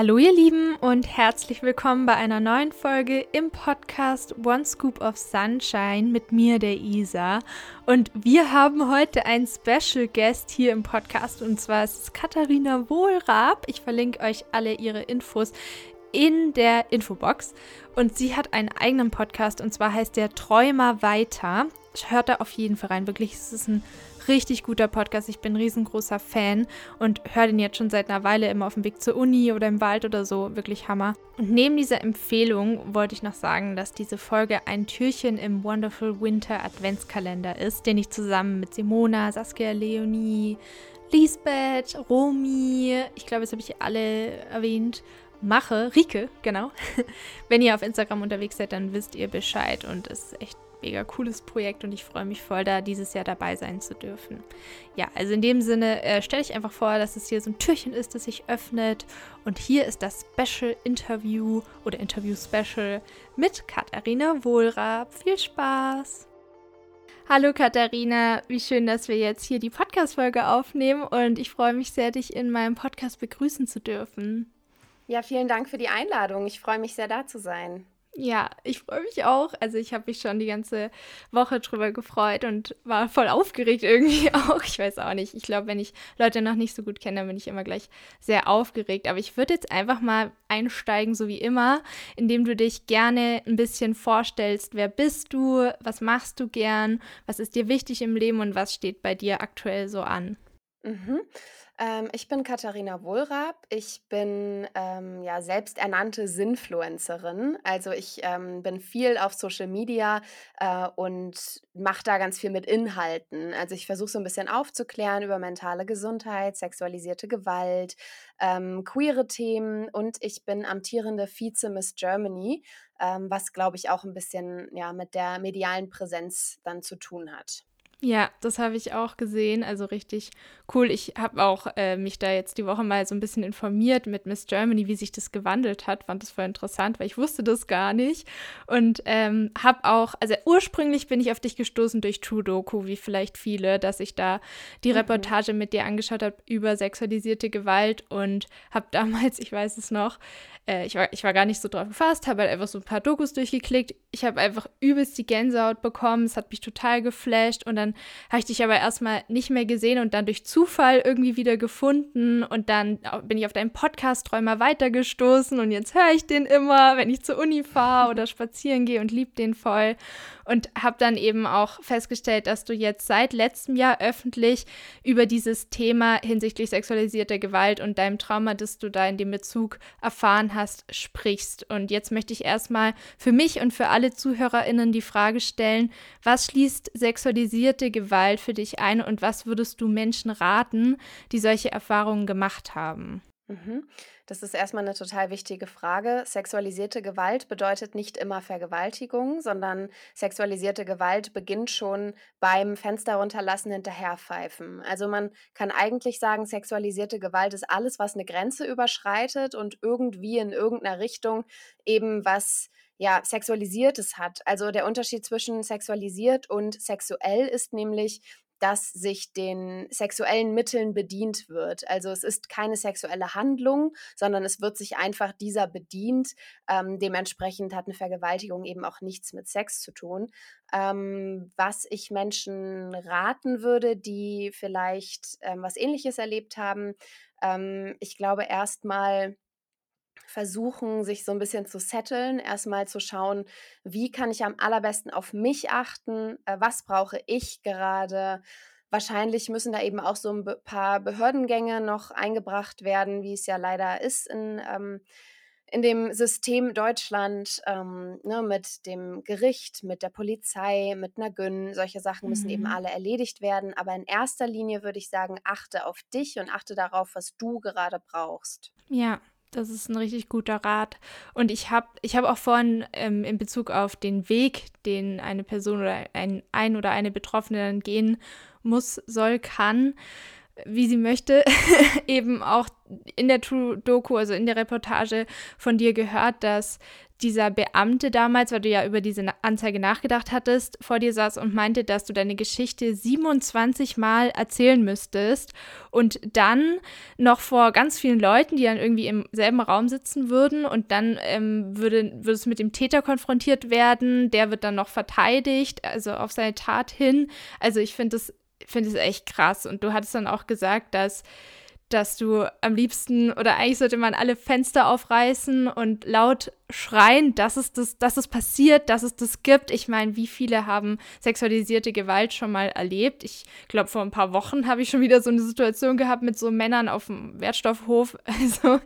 Hallo ihr Lieben und herzlich willkommen bei einer neuen Folge im Podcast One Scoop of Sunshine mit mir, der Isa. Und wir haben heute einen Special Guest hier im Podcast und zwar ist es Katharina Wohlrab. Ich verlinke euch alle ihre Infos in der Infobox. Und sie hat einen eigenen Podcast und zwar heißt der Träumer weiter. Hört da auf jeden Fall rein. Wirklich, es ist ein richtig guter Podcast. Ich bin ein riesengroßer Fan und höre den jetzt schon seit einer Weile immer auf dem Weg zur Uni oder im Wald oder so. Wirklich Hammer. Und neben dieser Empfehlung wollte ich noch sagen, dass diese Folge ein Türchen im Wonderful Winter Adventskalender ist, den ich zusammen mit Simona, Saskia, Leonie, Lisbeth, Romi, ich glaube, jetzt habe ich alle erwähnt, mache. Rike, genau. Wenn ihr auf Instagram unterwegs seid, dann wisst ihr Bescheid und es ist echt mega cooles Projekt und ich freue mich voll, da dieses Jahr dabei sein zu dürfen. Ja, also in dem Sinne äh, stelle ich einfach vor, dass es hier so ein Türchen ist, das sich öffnet und hier ist das Special Interview oder Interview Special mit Katharina Wohlrab. Viel Spaß! Hallo Katharina, wie schön, dass wir jetzt hier die Podcast-Folge aufnehmen und ich freue mich sehr, dich in meinem Podcast begrüßen zu dürfen. Ja, vielen Dank für die Einladung. Ich freue mich sehr, da zu sein. Ja, ich freue mich auch. Also ich habe mich schon die ganze Woche drüber gefreut und war voll aufgeregt irgendwie auch. Ich weiß auch nicht. Ich glaube, wenn ich Leute noch nicht so gut kenne, dann bin ich immer gleich sehr aufgeregt. Aber ich würde jetzt einfach mal einsteigen, so wie immer, indem du dich gerne ein bisschen vorstellst. Wer bist du? Was machst du gern? Was ist dir wichtig im Leben und was steht bei dir aktuell so an? Mhm. Ähm, ich bin Katharina Wohlrab. Ich bin ähm, ja selbsternannte Sinfluencerin. Also ich ähm, bin viel auf Social Media äh, und mache da ganz viel mit Inhalten. Also ich versuche so ein bisschen aufzuklären über mentale Gesundheit, sexualisierte Gewalt, ähm, queere Themen und ich bin amtierende Vize Miss Germany, ähm, was glaube ich auch ein bisschen ja mit der medialen Präsenz dann zu tun hat. Ja, das habe ich auch gesehen. Also richtig cool. Ich habe auch äh, mich da jetzt die Woche mal so ein bisschen informiert mit Miss Germany, wie sich das gewandelt hat. Fand das voll interessant, weil ich wusste das gar nicht. Und ähm, habe auch, also ursprünglich bin ich auf dich gestoßen durch True Doku, wie vielleicht viele, dass ich da die mhm. Reportage mit dir angeschaut habe über sexualisierte Gewalt und habe damals, ich weiß es noch, äh, ich, war, ich war gar nicht so drauf gefasst, habe halt einfach so ein paar Dokus durchgeklickt. Ich habe einfach übelst die Gänsehaut bekommen. Es hat mich total geflasht und dann habe ich dich aber erstmal nicht mehr gesehen und dann durch Zufall irgendwie wieder gefunden und dann bin ich auf deinen Podcast Träumer weitergestoßen und jetzt höre ich den immer, wenn ich zur Uni fahre oder spazieren gehe und lieb den voll und habe dann eben auch festgestellt, dass du jetzt seit letztem Jahr öffentlich über dieses Thema hinsichtlich sexualisierter Gewalt und deinem Trauma, das du da in dem Bezug erfahren hast, sprichst. Und jetzt möchte ich erstmal für mich und für alle ZuhörerInnen die Frage stellen, was schließt sexualisierte Gewalt für dich ein und was würdest du Menschen raten, die solche Erfahrungen gemacht haben? Mhm. Das ist erstmal eine total wichtige Frage. Sexualisierte Gewalt bedeutet nicht immer Vergewaltigung, sondern sexualisierte Gewalt beginnt schon beim Fenster runterlassen, hinterherpfeifen. Also man kann eigentlich sagen, sexualisierte Gewalt ist alles, was eine Grenze überschreitet und irgendwie in irgendeiner Richtung eben was ja, sexualisiertes hat. Also der Unterschied zwischen sexualisiert und sexuell ist nämlich, dass sich den sexuellen Mitteln bedient wird. Also es ist keine sexuelle Handlung, sondern es wird sich einfach dieser bedient. Ähm, dementsprechend hat eine Vergewaltigung eben auch nichts mit Sex zu tun. Ähm, was ich Menschen raten würde, die vielleicht ähm, was Ähnliches erlebt haben, ähm, ich glaube erstmal versuchen, sich so ein bisschen zu setteln, erstmal zu schauen, wie kann ich am allerbesten auf mich achten, äh, was brauche ich gerade. Wahrscheinlich müssen da eben auch so ein paar Behördengänge noch eingebracht werden, wie es ja leider ist in, ähm, in dem System Deutschland, ähm, ne, mit dem Gericht, mit der Polizei, mit einer Gün. Solche Sachen müssen mhm. eben alle erledigt werden. Aber in erster Linie würde ich sagen, achte auf dich und achte darauf, was du gerade brauchst. Ja, das ist ein richtig guter Rat. Und ich habe ich hab auch vorhin ähm, in Bezug auf den Weg, den eine Person oder ein, ein oder eine Betroffene dann gehen muss, soll, kann, wie sie möchte, eben auch in der Doku, also in der Reportage von dir gehört, dass dieser Beamte damals, weil du ja über diese Anzeige nachgedacht hattest, vor dir saß und meinte, dass du deine Geschichte 27 Mal erzählen müsstest und dann noch vor ganz vielen Leuten, die dann irgendwie im selben Raum sitzen würden und dann ähm, würde, würde es mit dem Täter konfrontiert werden, der wird dann noch verteidigt, also auf seine Tat hin. Also ich finde es finde es echt krass und du hattest dann auch gesagt, dass dass du am liebsten oder eigentlich sollte man alle Fenster aufreißen und laut schreien, dass es das, dass es passiert, dass es das gibt. Ich meine, wie viele haben sexualisierte Gewalt schon mal erlebt? Ich glaube, vor ein paar Wochen habe ich schon wieder so eine Situation gehabt mit so Männern auf dem Wertstoffhof. Also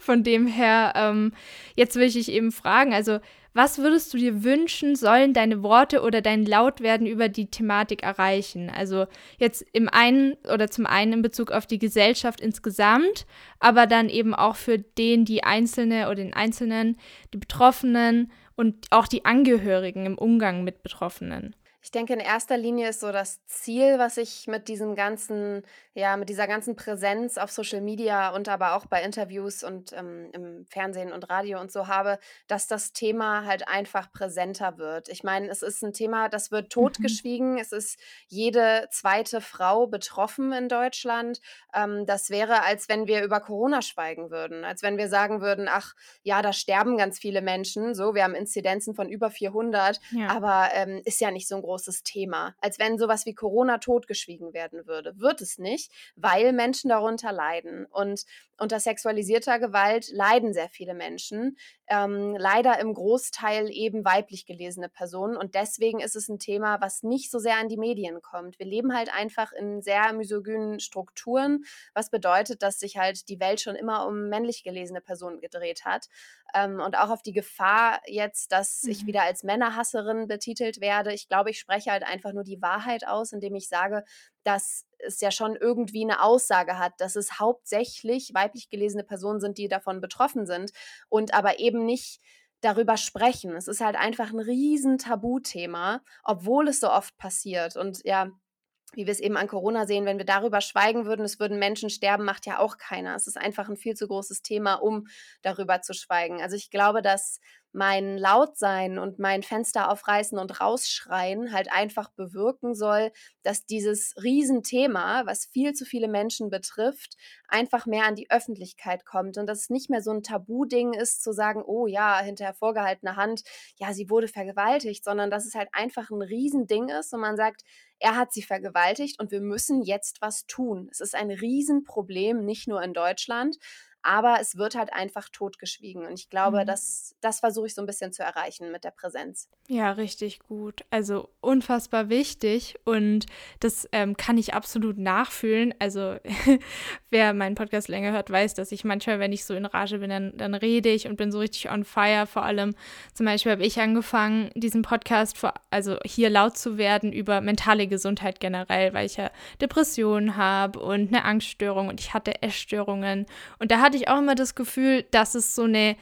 von dem her, ähm, jetzt will ich dich eben fragen, also was würdest du dir wünschen, sollen deine Worte oder dein Lautwerden über die Thematik erreichen? Also jetzt im einen oder zum einen in Bezug auf die Gesellschaft insgesamt, aber dann eben auch für den, die Einzelne oder den Einzelnen, die Betroffenen und auch die Angehörigen im Umgang mit Betroffenen. Ich denke, in erster Linie ist so das Ziel, was ich mit diesem ganzen, ja, mit dieser ganzen Präsenz auf Social Media und aber auch bei Interviews und ähm, im Fernsehen und Radio und so habe, dass das Thema halt einfach präsenter wird. Ich meine, es ist ein Thema, das wird mhm. totgeschwiegen. Mhm. Es ist jede zweite Frau betroffen in Deutschland. Ähm, das wäre, als wenn wir über Corona schweigen würden, als wenn wir sagen würden, ach ja, da sterben ganz viele Menschen. So, wir haben Inzidenzen von über 400, ja. aber ähm, ist ja nicht so ein großes Thema, als wenn sowas wie Corona totgeschwiegen werden würde. Wird es nicht, weil Menschen darunter leiden. Und unter sexualisierter Gewalt leiden sehr viele Menschen, ähm, leider im Großteil eben weiblich gelesene Personen. Und deswegen ist es ein Thema, was nicht so sehr an die Medien kommt. Wir leben halt einfach in sehr misogynen Strukturen, was bedeutet, dass sich halt die Welt schon immer um männlich gelesene Personen gedreht hat. Ähm, und auch auf die Gefahr jetzt, dass mhm. ich wieder als Männerhasserin betitelt werde. Ich glaube, ich spreche halt einfach nur die Wahrheit aus, indem ich sage, dass es ja schon irgendwie eine Aussage hat, dass es hauptsächlich weiblich gelesene Personen sind, die davon betroffen sind und aber eben nicht darüber sprechen. Es ist halt einfach ein riesen Tabuthema, obwohl es so oft passiert. Und ja, wie wir es eben an Corona sehen, wenn wir darüber schweigen würden, es würden Menschen sterben, macht ja auch keiner. Es ist einfach ein viel zu großes Thema, um darüber zu schweigen. Also ich glaube, dass mein Lautsein und mein Fenster aufreißen und rausschreien halt einfach bewirken soll, dass dieses Riesenthema, was viel zu viele Menschen betrifft, einfach mehr an die Öffentlichkeit kommt und dass es nicht mehr so ein Tabu-Ding ist, zu sagen, oh ja, hinter vorgehaltener Hand, ja, sie wurde vergewaltigt, sondern dass es halt einfach ein Riesending ist und man sagt, er hat sie vergewaltigt und wir müssen jetzt was tun. Es ist ein Riesenproblem, nicht nur in Deutschland, aber es wird halt einfach totgeschwiegen. Und ich glaube, mhm. das, das versuche ich so ein bisschen zu erreichen mit der Präsenz. Ja, richtig gut. Also unfassbar wichtig und das ähm, kann ich absolut nachfühlen. Also wer meinen Podcast länger hört, weiß, dass ich manchmal, wenn ich so in Rage bin, dann, dann rede ich und bin so richtig on fire. Vor allem zum Beispiel habe ich angefangen, diesen Podcast, vor, also hier laut zu werden über mentale Gesundheit generell, weil ich ja Depressionen habe und eine Angststörung und ich hatte Essstörungen. Und da hatte ich auch immer das Gefühl, dass es so eine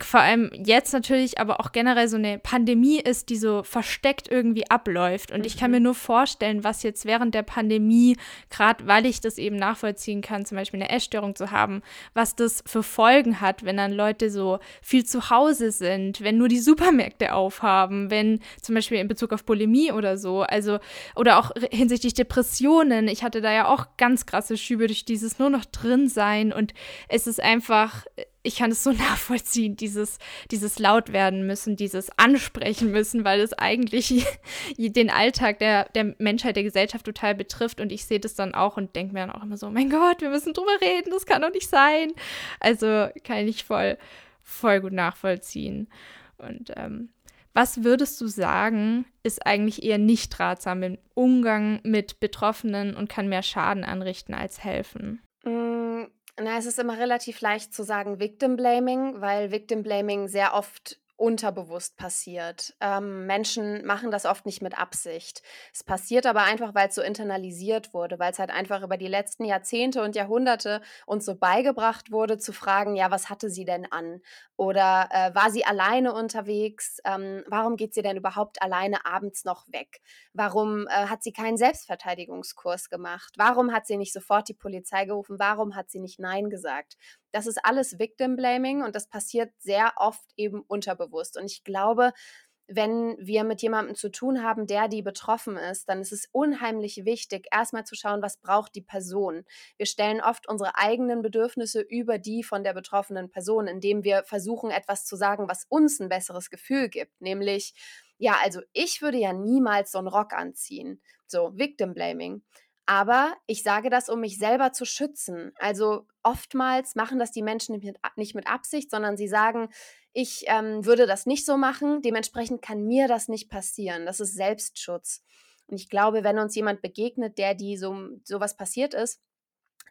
vor allem jetzt natürlich, aber auch generell so eine Pandemie ist, die so versteckt irgendwie abläuft. Und mhm. ich kann mir mhm. nur vorstellen, was jetzt während der Pandemie, gerade weil ich das eben nachvollziehen kann, zum Beispiel eine Essstörung zu haben, was das für Folgen hat, wenn dann Leute so viel zu Hause sind, wenn nur die Supermärkte aufhaben, wenn zum Beispiel in Bezug auf Bulimie oder so, also oder auch hinsichtlich Depressionen. Ich hatte da ja auch ganz krasse Schübe durch dieses nur noch drin sein und es ist einfach ich kann es so nachvollziehen, dieses, dieses laut werden müssen, dieses ansprechen müssen, weil es eigentlich den Alltag der, der Menschheit, der Gesellschaft total betrifft. Und ich sehe das dann auch und denke mir dann auch immer so, mein Gott, wir müssen drüber reden, das kann doch nicht sein. Also kann ich voll, voll gut nachvollziehen. Und ähm, was würdest du sagen, ist eigentlich eher nicht ratsam im Umgang mit Betroffenen und kann mehr Schaden anrichten als helfen? Na, es ist immer relativ leicht zu sagen Victim Blaming, weil Victim Blaming sehr oft unterbewusst passiert. Ähm, Menschen machen das oft nicht mit Absicht. Es passiert aber einfach, weil es so internalisiert wurde, weil es halt einfach über die letzten Jahrzehnte und Jahrhunderte uns so beigebracht wurde, zu fragen, ja, was hatte sie denn an? Oder äh, war sie alleine unterwegs? Ähm, warum geht sie denn überhaupt alleine abends noch weg? Warum äh, hat sie keinen Selbstverteidigungskurs gemacht? Warum hat sie nicht sofort die Polizei gerufen? Warum hat sie nicht Nein gesagt? Das ist alles Victim Blaming und das passiert sehr oft eben unterbewusst. Und ich glaube, wenn wir mit jemandem zu tun haben, der die betroffen ist, dann ist es unheimlich wichtig, erstmal zu schauen, was braucht die Person. Wir stellen oft unsere eigenen Bedürfnisse über die von der betroffenen Person, indem wir versuchen, etwas zu sagen, was uns ein besseres Gefühl gibt, nämlich, ja, also ich würde ja niemals so einen Rock anziehen. So, Victim Blaming. Aber ich sage das, um mich selber zu schützen. Also oftmals machen das die Menschen nicht mit, Absicht, sondern sie sagen, ich ähm, würde das nicht so machen, dementsprechend kann mir das nicht passieren. Das ist Selbstschutz. Und ich glaube, wenn uns jemand begegnet, der die so sowas passiert ist,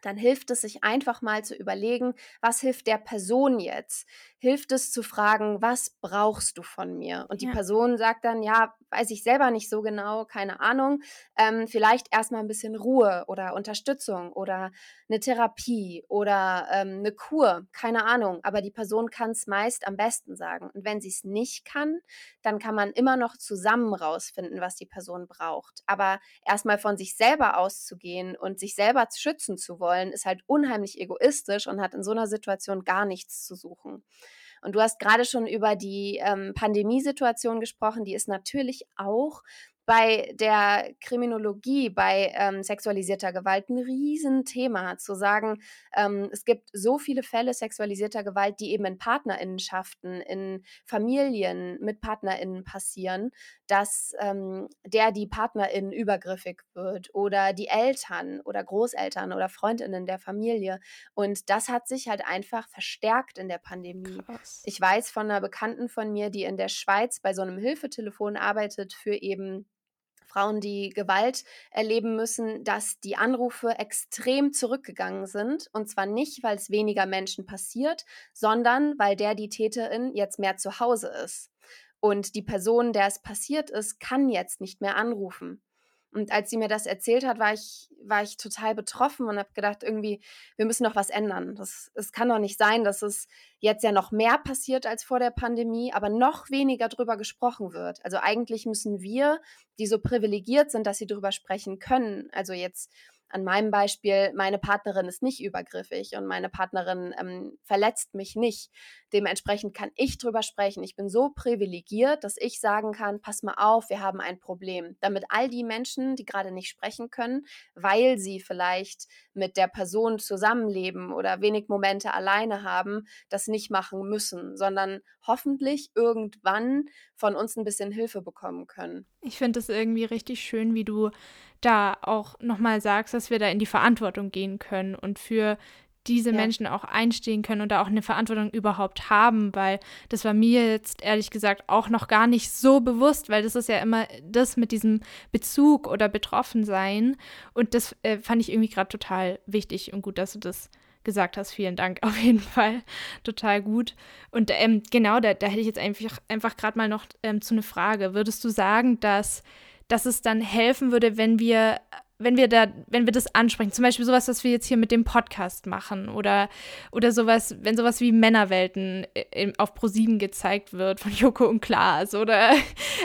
dann hilft es sich einfach mal zu überlegen, was hilft der Person jetzt? Hilft es zu fragen, was brauchst du von mir? Und die ja. Person sagt dann, ja, weiß ich selber nicht so genau, keine Ahnung. Ähm, vielleicht erstmal ein bisschen Ruhe oder Unterstützung oder eine Therapie oder ähm, eine Kur, keine Ahnung. Aber die Person kann es meist am besten sagen. Und wenn sie es nicht kann, dann kann man immer noch zusammen rausfinden, was die Person braucht. Aber erstmal von sich selber auszugehen und sich selber schützen zu wollen, ist halt unheimlich egoistisch und hat in so einer Situation gar nichts zu suchen. Und du hast gerade schon über die ähm, Pandemiesituation gesprochen, die ist natürlich auch bei der Kriminologie, bei ähm, sexualisierter Gewalt ein Riesenthema, zu sagen, ähm, es gibt so viele Fälle sexualisierter Gewalt, die eben in Partnerinnenschaften, in Familien mit Partnerinnen passieren, dass ähm, der die Partnerin übergriffig wird oder die Eltern oder Großeltern oder Freundinnen der Familie. Und das hat sich halt einfach verstärkt in der Pandemie. Krass. Ich weiß von einer Bekannten von mir, die in der Schweiz bei so einem Hilfetelefon arbeitet für eben Frauen, die Gewalt erleben müssen, dass die Anrufe extrem zurückgegangen sind. Und zwar nicht, weil es weniger Menschen passiert, sondern weil der, die Täterin, jetzt mehr zu Hause ist. Und die Person, der es passiert ist, kann jetzt nicht mehr anrufen. Und als sie mir das erzählt hat, war ich, war ich total betroffen und habe gedacht, irgendwie, wir müssen doch was ändern. Das, es kann doch nicht sein, dass es jetzt ja noch mehr passiert als vor der Pandemie, aber noch weniger darüber gesprochen wird. Also eigentlich müssen wir, die so privilegiert sind, dass sie darüber sprechen können, also jetzt an meinem Beispiel, meine Partnerin ist nicht übergriffig und meine Partnerin ähm, verletzt mich nicht. Dementsprechend kann ich drüber sprechen. Ich bin so privilegiert, dass ich sagen kann, pass mal auf, wir haben ein Problem. Damit all die Menschen, die gerade nicht sprechen können, weil sie vielleicht mit der Person zusammenleben oder wenig Momente alleine haben, das nicht machen müssen, sondern hoffentlich irgendwann von uns ein bisschen Hilfe bekommen können. Ich finde es irgendwie richtig schön, wie du da auch nochmal sagst, dass wir da in die Verantwortung gehen können und für diese ja. Menschen auch einstehen können und da auch eine Verantwortung überhaupt haben, weil das war mir jetzt ehrlich gesagt auch noch gar nicht so bewusst, weil das ist ja immer das mit diesem Bezug oder Betroffensein und das äh, fand ich irgendwie gerade total wichtig und gut, dass du das gesagt hast. Vielen Dank auf jeden Fall. Total gut. Und ähm, genau, da, da hätte ich jetzt einfach, einfach gerade mal noch ähm, zu eine Frage. Würdest du sagen, dass dass es dann helfen würde, wenn wir, wenn wir da, wenn wir das ansprechen. Zum Beispiel sowas, was wir jetzt hier mit dem Podcast machen oder, oder sowas, wenn sowas wie Männerwelten äh, auf ProSieben gezeigt wird von Joko und Klaas oder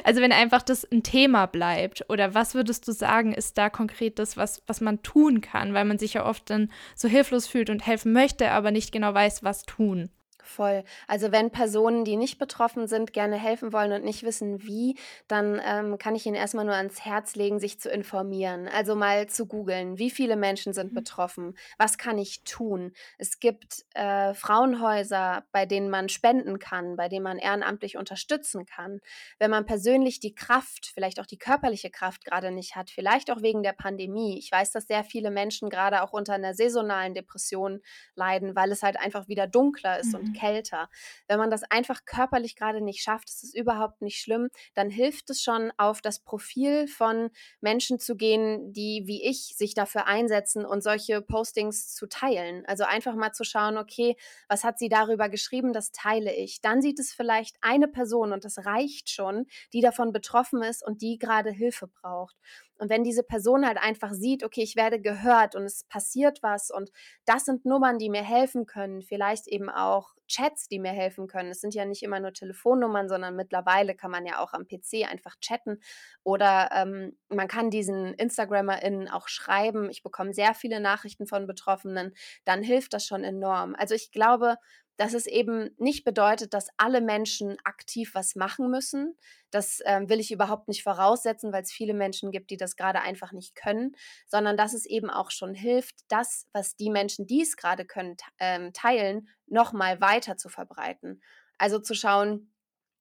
also wenn einfach das ein Thema bleibt oder was würdest du sagen, ist da konkret das, was, was man tun kann, weil man sich ja oft dann so hilflos fühlt und helfen möchte, aber nicht genau weiß, was tun. Voll. Also wenn Personen, die nicht betroffen sind, gerne helfen wollen und nicht wissen wie, dann ähm, kann ich Ihnen erstmal nur ans Herz legen, sich zu informieren. Also mal zu googeln, wie viele Menschen sind mhm. betroffen, was kann ich tun. Es gibt äh, Frauenhäuser, bei denen man spenden kann, bei denen man ehrenamtlich unterstützen kann. Wenn man persönlich die Kraft, vielleicht auch die körperliche Kraft gerade nicht hat, vielleicht auch wegen der Pandemie. Ich weiß, dass sehr viele Menschen gerade auch unter einer saisonalen Depression leiden, weil es halt einfach wieder dunkler ist mhm. und kälter. Wenn man das einfach körperlich gerade nicht schafft, ist es überhaupt nicht schlimm, dann hilft es schon, auf das Profil von Menschen zu gehen, die wie ich sich dafür einsetzen und solche Postings zu teilen. Also einfach mal zu schauen, okay, was hat sie darüber geschrieben, das teile ich. Dann sieht es vielleicht eine Person und das reicht schon, die davon betroffen ist und die gerade Hilfe braucht. Und wenn diese Person halt einfach sieht, okay, ich werde gehört und es passiert was und das sind Nummern, die mir helfen können, vielleicht eben auch Chats, die mir helfen können. Es sind ja nicht immer nur Telefonnummern, sondern mittlerweile kann man ja auch am PC einfach chatten oder ähm, man kann diesen InstagrammerInnen auch schreiben. Ich bekomme sehr viele Nachrichten von Betroffenen, dann hilft das schon enorm. Also ich glaube, dass es eben nicht bedeutet, dass alle Menschen aktiv was machen müssen. Das ähm, will ich überhaupt nicht voraussetzen, weil es viele Menschen gibt, die das gerade einfach nicht können, sondern dass es eben auch schon hilft, das, was die Menschen, die es gerade können, ähm, teilen, nochmal weiter zu verbreiten. Also zu schauen,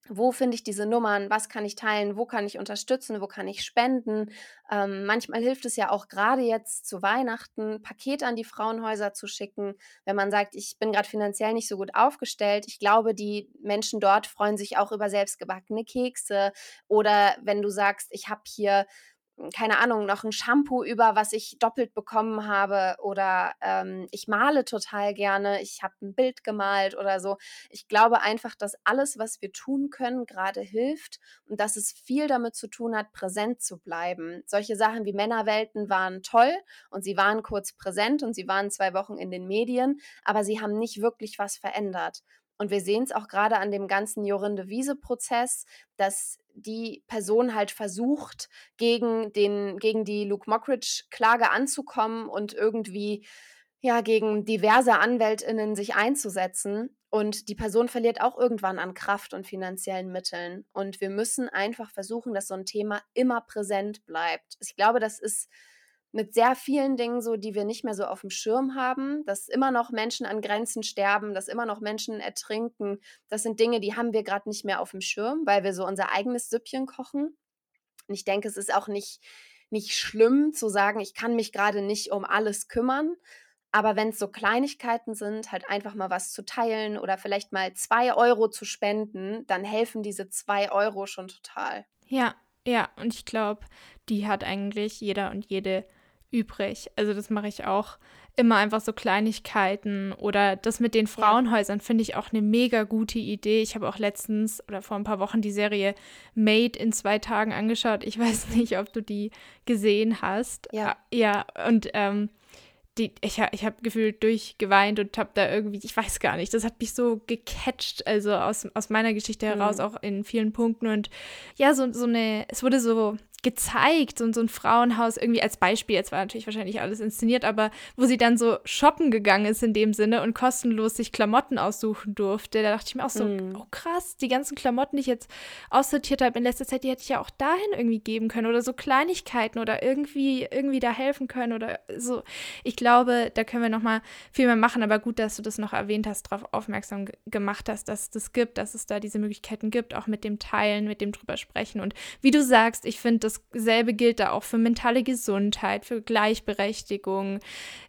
wo finde ich diese Nummern, was kann ich teilen, wo kann ich unterstützen, wo kann ich spenden. Ähm, manchmal hilft es ja auch gerade jetzt zu Weihnachten, Pakete an die Frauenhäuser zu schicken, wenn man sagt, ich bin gerade finanziell nicht so gut aufgestellt. Ich glaube, die Menschen dort freuen sich auch über selbstgebackene Kekse oder wenn du sagst, ich habe hier keine Ahnung, noch ein Shampoo über, was ich doppelt bekommen habe oder ähm, ich male total gerne, ich habe ein Bild gemalt oder so. Ich glaube einfach, dass alles, was wir tun können, gerade hilft und dass es viel damit zu tun hat, präsent zu bleiben. Solche Sachen wie Männerwelten waren toll und sie waren kurz präsent und sie waren zwei Wochen in den Medien, aber sie haben nicht wirklich was verändert. Und wir sehen es auch gerade an dem ganzen Jorinde Wiese-Prozess, dass die Person halt versucht, gegen, den, gegen die Luke Mockridge-Klage anzukommen und irgendwie ja, gegen diverse AnwältInnen sich einzusetzen. Und die Person verliert auch irgendwann an Kraft und finanziellen Mitteln. Und wir müssen einfach versuchen, dass so ein Thema immer präsent bleibt. Ich glaube, das ist mit sehr vielen Dingen so, die wir nicht mehr so auf dem Schirm haben, dass immer noch Menschen an Grenzen sterben, dass immer noch Menschen ertrinken. Das sind Dinge, die haben wir gerade nicht mehr auf dem Schirm, weil wir so unser eigenes Süppchen kochen. Und ich denke, es ist auch nicht, nicht schlimm zu sagen, ich kann mich gerade nicht um alles kümmern. Aber wenn es so Kleinigkeiten sind, halt einfach mal was zu teilen oder vielleicht mal zwei Euro zu spenden, dann helfen diese zwei Euro schon total. Ja, ja, und ich glaube, die hat eigentlich jeder und jede übrig. Also das mache ich auch immer einfach so Kleinigkeiten oder das mit den Frauenhäusern finde ich auch eine mega gute Idee. Ich habe auch letztens oder vor ein paar Wochen die Serie Made in zwei Tagen angeschaut. Ich weiß nicht, ob du die gesehen hast. Ja. Ja, und ähm, die, ich, ich habe gefühlt durchgeweint und habe da irgendwie, ich weiß gar nicht, das hat mich so gecatcht, also aus, aus meiner Geschichte heraus mhm. auch in vielen Punkten und ja, so, so eine, es wurde so gezeigt und so ein Frauenhaus irgendwie als Beispiel, jetzt war natürlich wahrscheinlich alles inszeniert, aber wo sie dann so shoppen gegangen ist in dem Sinne und kostenlos sich Klamotten aussuchen durfte, da dachte ich mir auch so, mm. oh krass, die ganzen Klamotten, die ich jetzt aussortiert habe in letzter Zeit, die hätte ich ja auch dahin irgendwie geben können oder so Kleinigkeiten oder irgendwie irgendwie da helfen können oder so. Ich glaube, da können wir noch mal viel mehr machen, aber gut, dass du das noch erwähnt hast, darauf aufmerksam gemacht hast, dass es das gibt, dass es da diese Möglichkeiten gibt, auch mit dem Teilen, mit dem drüber sprechen und wie du sagst, ich finde dasselbe gilt da auch für mentale Gesundheit, für Gleichberechtigung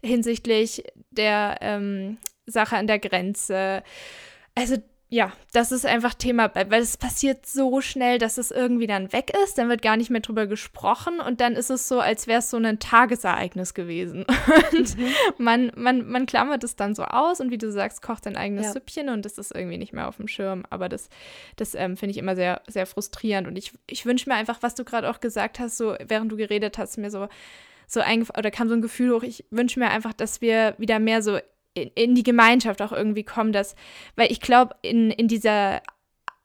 hinsichtlich der ähm, Sache an der Grenze. Also ja, das ist einfach Thema, weil es passiert so schnell, dass es irgendwie dann weg ist, dann wird gar nicht mehr drüber gesprochen und dann ist es so, als wäre es so ein Tagesereignis gewesen. Und mhm. man, man, man klammert es dann so aus und wie du sagst, kocht ein eigenes ja. Süppchen und das ist irgendwie nicht mehr auf dem Schirm. Aber das, das ähm, finde ich immer sehr, sehr frustrierend und ich, ich wünsche mir einfach, was du gerade auch gesagt hast, so während du geredet hast, mir so so eingef oder kam so ein Gefühl hoch, ich wünsche mir einfach, dass wir wieder mehr so in, in die Gemeinschaft auch irgendwie kommen, dass, weil ich glaube, in, in dieser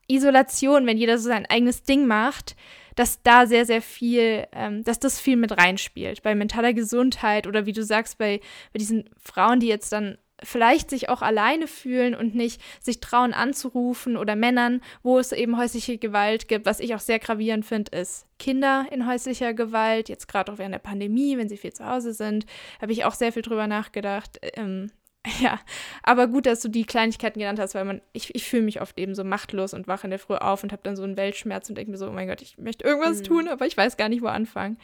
Isolation, wenn jeder so sein eigenes Ding macht, dass da sehr, sehr viel, ähm, dass das viel mit reinspielt. Bei mentaler Gesundheit oder wie du sagst, bei, bei diesen Frauen, die jetzt dann vielleicht sich auch alleine fühlen und nicht sich trauen anzurufen oder Männern, wo es eben häusliche Gewalt gibt. Was ich auch sehr gravierend finde, ist Kinder in häuslicher Gewalt. Jetzt gerade auch während der Pandemie, wenn sie viel zu Hause sind, habe ich auch sehr viel drüber nachgedacht. Ähm, Ja, aber gut, dass du die Kleinigkeiten genannt hast, weil man, ich, ich fühle mich oft eben so machtlos und wache in der Früh auf und habe dann so einen Weltschmerz und denke mir so, oh mein Gott, ich möchte irgendwas mhm. tun, aber ich weiß gar nicht, wo anfangen.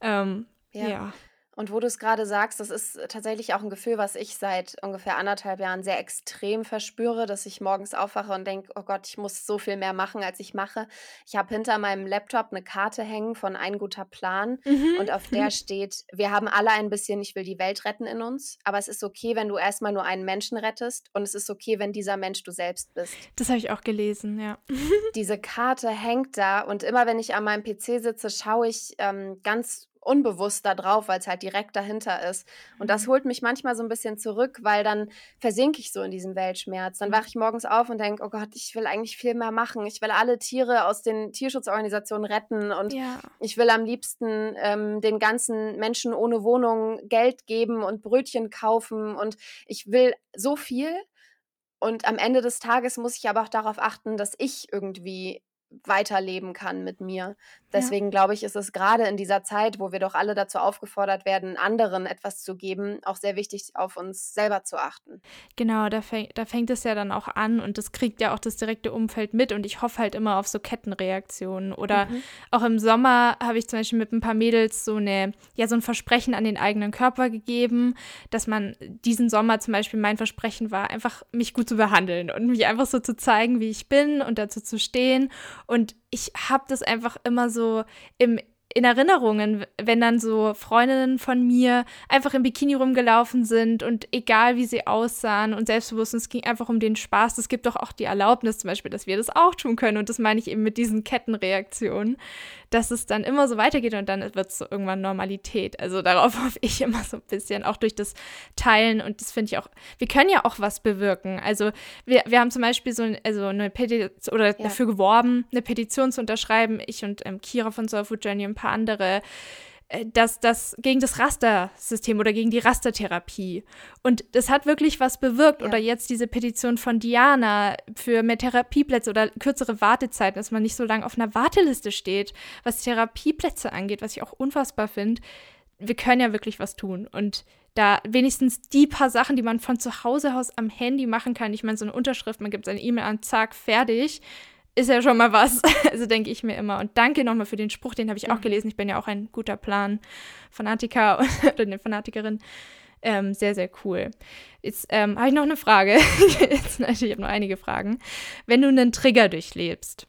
Ähm, ja. ja. Und wo du es gerade sagst, das ist tatsächlich auch ein Gefühl, was ich seit ungefähr anderthalb Jahren sehr extrem verspüre, dass ich morgens aufwache und denke, oh Gott, ich muss so viel mehr machen, als ich mache. Ich habe hinter meinem Laptop eine Karte hängen von Ein guter Plan Mhm. und auf der steht, wir haben alle ein bisschen, ich will die Welt retten in uns, aber es ist okay, wenn du erstmal nur einen Menschen rettest und es ist okay, wenn dieser Mensch du selbst bist. Das habe ich auch gelesen, ja. Diese Karte hängt da und immer wenn ich an meinem PC sitze, schaue ich ähm, ganz unbewusst da drauf, weil es halt direkt dahinter ist. Und das Mhm. holt mich manchmal so ein bisschen zurück, weil dann versinke ich so in diesem Weltschmerz. Dann wache ich morgens auf und denke, oh Gott, ich will eigentlich viel mehr machen. Ich will alle Tiere aus den Tierschutzorganisationen retten und Ja. ich will am liebsten ähm, den ganzen Menschen ohne Wohnung Geld geben und Brötchen kaufen und ich will so viel. Und am Ende des Tages muss ich aber auch darauf achten, dass ich irgendwie weiterleben kann mit mir. Ja. Deswegen glaube ich, ist es gerade in dieser Zeit, wo wir doch alle dazu aufgefordert werden, anderen etwas zu geben, auch sehr wichtig, auf uns selber zu achten. Genau, da, fäng, da fängt es ja dann auch an und das kriegt ja auch das direkte Umfeld mit und ich hoffe halt immer auf so Kettenreaktionen. Oder Mhm. auch im Sommer habe ich zum Beispiel mit ein paar Mädels so eine, ja, so ein Versprechen an den eigenen Körper gegeben, dass man diesen Sommer zum Beispiel mein Versprechen war, einfach mich gut zu behandeln und mich einfach so zu zeigen, wie ich bin und dazu zu stehen. Und ich habe das einfach immer so im in Erinnerungen, wenn dann so Freundinnen von mir einfach im Bikini rumgelaufen sind und egal wie sie aussahen und selbstbewusst, es ging einfach um den Spaß. Es gibt doch auch die Erlaubnis zum Beispiel, dass wir das auch tun können. Und das meine ich eben mit diesen Kettenreaktionen, dass es dann immer so weitergeht und dann wird es so irgendwann Normalität. Also darauf hoffe ich immer so ein bisschen, auch durch das Teilen. Und das finde ich auch, wir können ja auch was bewirken. Also wir, wir haben zum Beispiel so ein, also eine Petition oder Ja. dafür geworben, eine Petition zu unterschreiben, ich und ähm, Kira von Soul Food Journey und ein paar andere, äh, dass das gegen das Rastersystem oder gegen die Rastertherapie. Und das hat wirklich was bewirkt. Ja. Oder jetzt diese Petition von Diana für mehr Therapieplätze oder kürzere Wartezeiten, dass man nicht so lange auf einer Warteliste steht, was Therapieplätze angeht, was ich auch unfassbar finde. Wir können ja wirklich was tun. Und da wenigstens die paar Sachen, die man von zu Hause aus am Handy machen kann. Ich meine, so eine Unterschrift, man gibt seine E-Mail an, zack, fertig ist ja schon mal was. Also denke ich mir immer. Und danke nochmal für den Spruch, den habe ich auch Mhm. gelesen. Ich bin ja auch ein guter Plan-Fanatiker oder eine Fanatikerin. Ähm, sehr, sehr cool. Jetzt ähm, habe ich noch eine Frage. Jetzt, ich habe noch einige Fragen. Wenn du einen Trigger durchlebst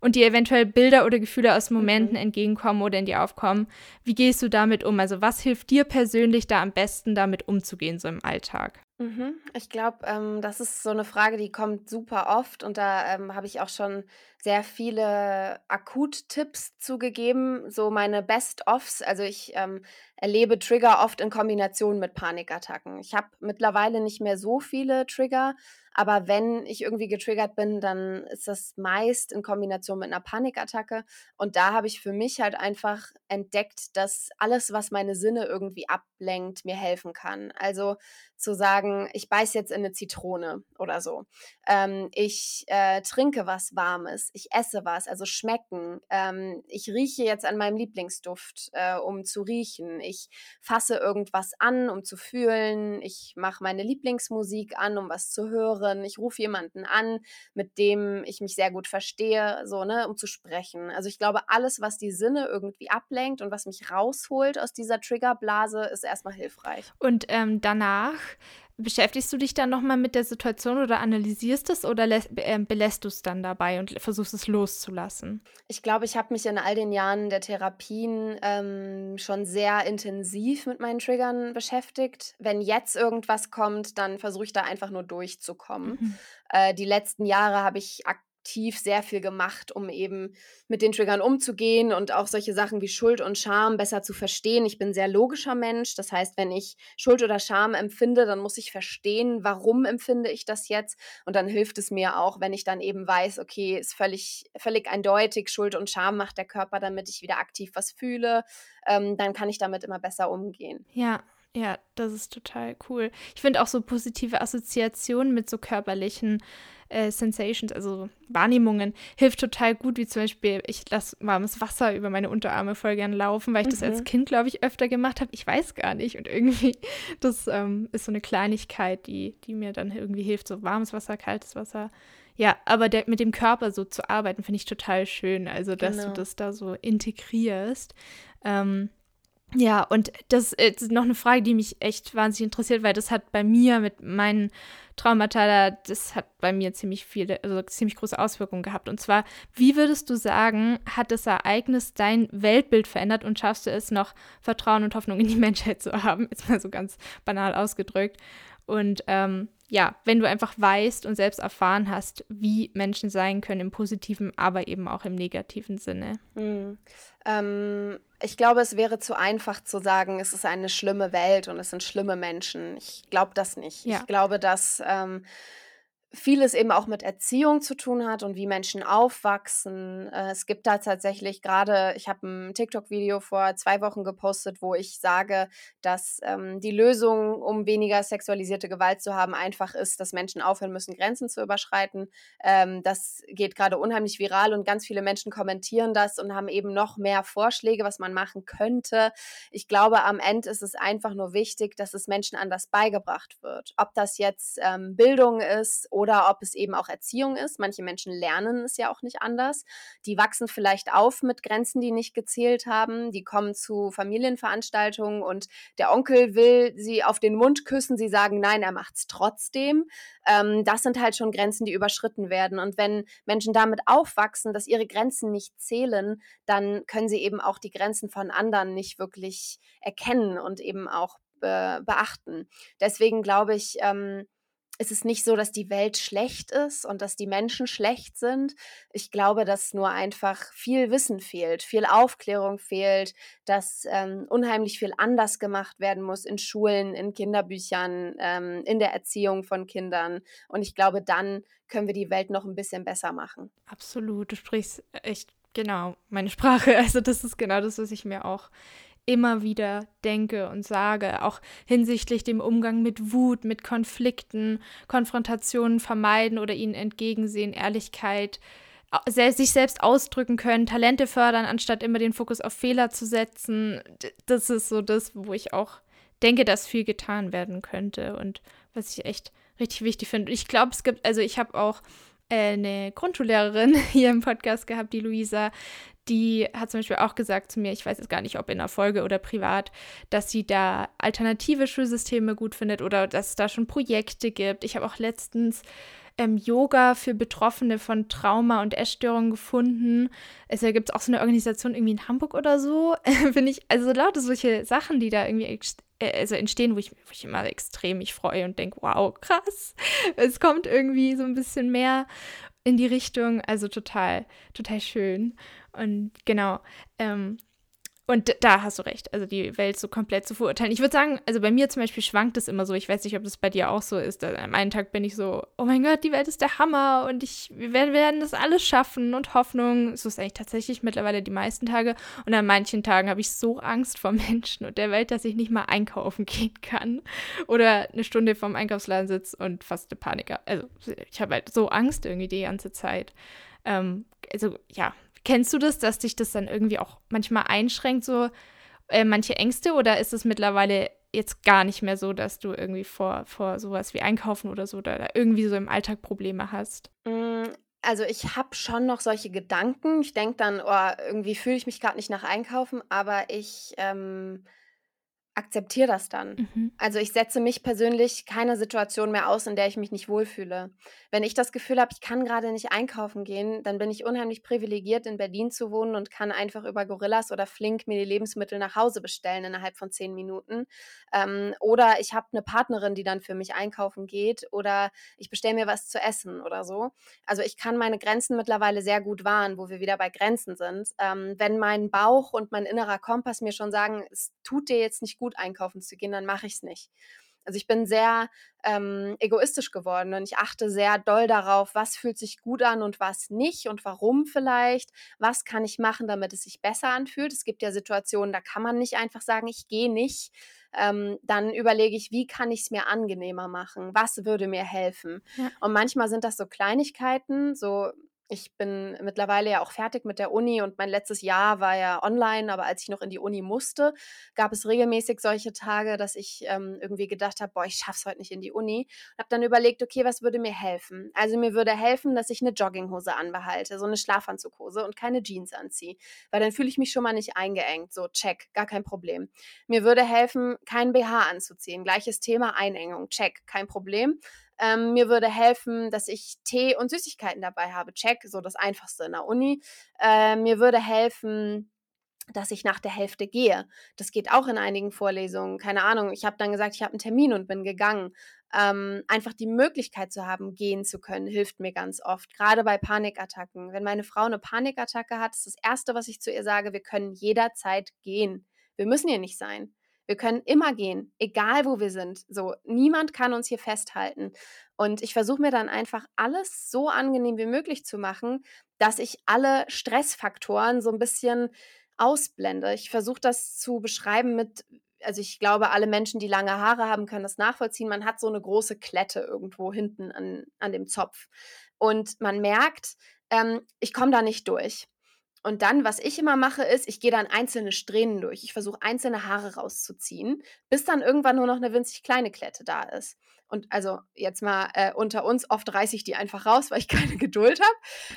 und dir eventuell Bilder oder Gefühle aus Momenten Mhm. entgegenkommen oder in dir aufkommen, wie gehst du damit um? Also was hilft dir persönlich da am besten, damit umzugehen, so im Alltag? Mhm. Ich glaube, ähm, das ist so eine Frage, die kommt super oft und da ähm, habe ich auch schon sehr viele Akut-Tipps zugegeben, so meine Best-ofs. Also ich ähm, erlebe Trigger oft in Kombination mit Panikattacken. Ich habe mittlerweile nicht mehr so viele Trigger, aber wenn ich irgendwie getriggert bin, dann ist das meist in Kombination mit einer Panikattacke. Und da habe ich für mich halt einfach entdeckt, dass alles, was meine Sinne irgendwie ablenkt, mir helfen kann. Also zu sagen, ich beiß jetzt in eine Zitrone oder so. Ähm, ich äh, trinke was Warmes, ich esse was, also schmecken. Ähm, ich rieche jetzt an meinem Lieblingsduft, äh, um zu riechen. Ich fasse irgendwas an, um zu fühlen. Ich mache meine Lieblingsmusik an, um was zu hören. Ich rufe jemanden an, mit dem ich mich sehr gut verstehe, so, ne, um zu sprechen. Also ich glaube, alles, was die Sinne irgendwie ablenkt und was mich rausholt aus dieser Triggerblase, ist erstmal hilfreich. Und ähm, danach beschäftigst du dich dann nochmal mit der Situation oder analysierst es oder äh, belässt du es dann dabei und versuchst es loszulassen? Ich glaube, ich habe mich in all den Jahren der Therapien ähm, schon sehr intensiv mit meinen Triggern beschäftigt. Wenn jetzt irgendwas kommt, dann versuche ich da einfach nur durchzukommen. Mhm. Äh, die letzten Jahre habe ich aktiv sehr viel gemacht, um eben mit den Triggern umzugehen und auch solche Sachen wie Schuld und Scham besser zu verstehen. Ich bin ein sehr logischer Mensch. Das heißt, wenn ich Schuld oder Scham empfinde, dann muss ich verstehen, warum empfinde ich das jetzt. Und dann hilft es mir auch, wenn ich dann eben weiß, okay, ist völlig, völlig eindeutig, Schuld und Scham macht der Körper, damit ich wieder aktiv was fühle. Ähm, dann kann ich damit immer besser umgehen. Ja, ja, das ist total cool. Ich finde auch so positive Assoziationen mit so körperlichen äh, Sensations, also Wahrnehmungen, hilft total gut, wie zum Beispiel, ich lasse warmes Wasser über meine Unterarme voll gern laufen, weil ich das als Mhm. Kind, glaube ich, öfter gemacht habe. Ich weiß gar nicht. Und irgendwie, das ähm, ist so eine Kleinigkeit, die, die mir dann irgendwie hilft. So warmes Wasser, kaltes Wasser. Ja, aber der, mit dem Körper so zu arbeiten, finde ich total schön. Also, dass Genau. du das da so integrierst. Ähm, Ja, und das ist noch eine Frage, die mich echt wahnsinnig interessiert, weil das hat bei mir mit meinen Traumata, das hat bei mir ziemlich viele, also ziemlich große Auswirkungen gehabt. Und zwar, wie würdest du sagen, hat das Ereignis dein Weltbild verändert und schaffst du es noch, Vertrauen und Hoffnung in die Menschheit zu haben? Jetzt mal so ganz banal ausgedrückt. Und ähm, ja, wenn du einfach weißt und selbst erfahren hast, wie Menschen sein können im positiven, aber eben auch im negativen Sinne. Mhm. Ähm, ich glaube, es wäre zu einfach zu sagen, es ist eine schlimme Welt und es sind schlimme Menschen. Ich glaube das nicht. Ja. Ich glaube, dass ähm, vieles eben auch mit Erziehung zu tun hat und wie Menschen aufwachsen. Äh, es gibt da tatsächlich gerade, ich habe ein TikTok-Video vor zwei Wochen gepostet, wo ich sage, dass ähm, die Lösung, um weniger sexualisierte Gewalt zu haben, einfach ist, dass Menschen aufhören müssen, Grenzen zu überschreiten. Ähm, das geht gerade unheimlich viral und ganz viele Menschen kommentieren das und haben eben noch mehr Vorschläge, was man machen könnte. Ich glaube, am Ende ist es einfach nur wichtig, dass es Menschen anders beigebracht wird. Ob das jetzt ähm, Bildung ist oder ob es eben auch Erziehung ist. Manche Menschen lernen es ja auch nicht anders. Die wachsen vielleicht auf mit Grenzen, die nicht gezählt haben. Die kommen zu Familienveranstaltungen und der Onkel will sie auf den Mund küssen. Sie sagen, nein, er macht es trotzdem. Ähm, das sind halt schon Grenzen, die überschritten werden. Und wenn Menschen damit aufwachsen, dass ihre Grenzen nicht zählen, dann können sie eben auch die Grenzen von anderen nicht wirklich erkennen und eben auch be beachten. Deswegen glaube ich, ähm, es ist nicht so, dass die Welt schlecht ist und dass die Menschen schlecht sind. Ich glaube, dass nur einfach viel Wissen fehlt, viel Aufklärung fehlt, dass ähm, unheimlich viel anders gemacht werden muss in Schulen, in Kinderbüchern, ähm, in der Erziehung von Kindern. Und ich glaube, dann können wir die Welt noch ein bisschen besser machen. Absolut, du sprichst echt genau meine Sprache. Also das ist genau das, was ich mir auch immer wieder denke und sage, auch hinsichtlich dem Umgang mit Wut, mit Konflikten, Konfrontationen vermeiden oder ihnen entgegensehen, Ehrlichkeit, sich selbst ausdrücken können, Talente fördern, anstatt immer den Fokus auf Fehler zu setzen. Das ist so das, wo ich auch denke, dass viel getan werden könnte und was ich echt richtig wichtig finde. Ich glaube, es gibt, also ich habe auch äh, eine Grundschullehrerin hier im Podcast gehabt, die Luisa, die hat zum Beispiel auch gesagt zu mir, ich weiß jetzt gar nicht, ob in der Folge oder privat, dass sie da alternative Schulsysteme gut findet oder dass es da schon Projekte gibt. Ich habe auch letztens ähm, Yoga für Betroffene von Trauma und Essstörungen gefunden. Es also, gibt auch so eine Organisation irgendwie in Hamburg oder so. Finde ich, also lauter solche Sachen, die da irgendwie äh, also entstehen, wo ich, wo ich immer extrem mich freue und denke, wow, krass. Es kommt irgendwie so ein bisschen mehr in die Richtung. Also total, total schön. Und genau, ähm, und da hast du recht, also die Welt so komplett zu verurteilen. Ich würde sagen, also bei mir zum Beispiel schwankt es immer so. Ich weiß nicht, ob das bei dir auch so ist. Am einen Tag bin ich so, oh mein Gott, die Welt ist der Hammer und ich, wir werden das alles schaffen und Hoffnung. So ist eigentlich tatsächlich mittlerweile die meisten Tage. Und an manchen Tagen habe ich so Angst vor Menschen und der Welt, dass ich nicht mal einkaufen gehen kann. Oder eine Stunde vorm Einkaufsladen sitze und fast eine Panik. Also ich habe halt so Angst irgendwie die ganze Zeit. Ähm, also ja, Kennst du das, dass dich das dann irgendwie auch manchmal einschränkt, so äh, manche Ängste? Oder ist es mittlerweile jetzt gar nicht mehr so, dass du irgendwie vor, vor sowas wie Einkaufen oder so oder irgendwie so im Alltag Probleme hast? Mm, also ich habe schon noch solche Gedanken. Ich denke dann, oh, irgendwie fühle ich mich gerade nicht nach Einkaufen, aber ich ähm, akzeptiere das dann. Mhm. Also ich setze mich persönlich keiner Situation mehr aus, in der ich mich nicht wohlfühle. Wenn ich das Gefühl habe, ich kann gerade nicht einkaufen gehen, dann bin ich unheimlich privilegiert, in Berlin zu wohnen und kann einfach über Gorillas oder Flink mir die Lebensmittel nach Hause bestellen innerhalb von zehn Minuten. Ähm, oder ich habe eine Partnerin, die dann für mich einkaufen geht oder ich bestelle mir was zu essen oder so. Also ich kann meine Grenzen mittlerweile sehr gut wahren, wo wir wieder bei Grenzen sind. Ähm, wenn mein Bauch und mein innerer Kompass mir schon sagen, es tut dir jetzt nicht gut, gut einkaufen zu gehen, dann mache ich es nicht. Also ich bin sehr ähm, egoistisch geworden und ich achte sehr doll darauf, was fühlt sich gut an und was nicht und warum vielleicht, was kann ich machen, damit es sich besser anfühlt. Es gibt ja Situationen, da kann man nicht einfach sagen, ich gehe nicht. Ähm, dann überlege ich, wie kann ich es mir angenehmer machen? Was würde mir helfen? Ja. Und manchmal sind das so Kleinigkeiten, so ich bin mittlerweile ja auch fertig mit der Uni und mein letztes Jahr war ja online, aber als ich noch in die Uni musste, gab es regelmäßig solche Tage, dass ich ähm, irgendwie gedacht habe, boah, ich schaff's heute nicht in die Uni. Und habe dann überlegt, okay, was würde mir helfen? Also mir würde helfen, dass ich eine Jogginghose anbehalte, so eine Schlafanzughose und keine Jeans anziehe, weil dann fühle ich mich schon mal nicht eingeengt. So, check, gar kein Problem. Mir würde helfen, kein BH anzuziehen. Gleiches Thema Einengung, check, kein Problem. Ähm, mir würde helfen, dass ich Tee und Süßigkeiten dabei habe. Check, so das Einfachste in der Uni. Äh, mir würde helfen, dass ich nach der Hälfte gehe. Das geht auch in einigen Vorlesungen. Keine Ahnung, ich habe dann gesagt, ich habe einen Termin und bin gegangen. Ähm, einfach die Möglichkeit zu haben, gehen zu können, hilft mir ganz oft. Gerade bei Panikattacken. Wenn meine Frau eine Panikattacke hat, ist das Erste, was ich zu ihr sage, wir können jederzeit gehen. Wir müssen hier nicht sein. Wir können immer gehen, egal wo wir sind. So, niemand kann uns hier festhalten. Und ich versuche mir dann einfach alles so angenehm wie möglich zu machen, dass ich alle Stressfaktoren so ein bisschen ausblende. Ich versuche das zu beschreiben mit, also ich glaube, alle Menschen, die lange Haare haben, können das nachvollziehen. Man hat so eine große Klette irgendwo hinten an, an dem Zopf. Und man merkt, ähm, ich komme da nicht durch. Und dann, was ich immer mache, ist, ich gehe dann einzelne Strähnen durch. Ich versuche einzelne Haare rauszuziehen, bis dann irgendwann nur noch eine winzig kleine Klette da ist. Und also jetzt mal äh, unter uns, oft reiße ich die einfach raus, weil ich keine Geduld habe.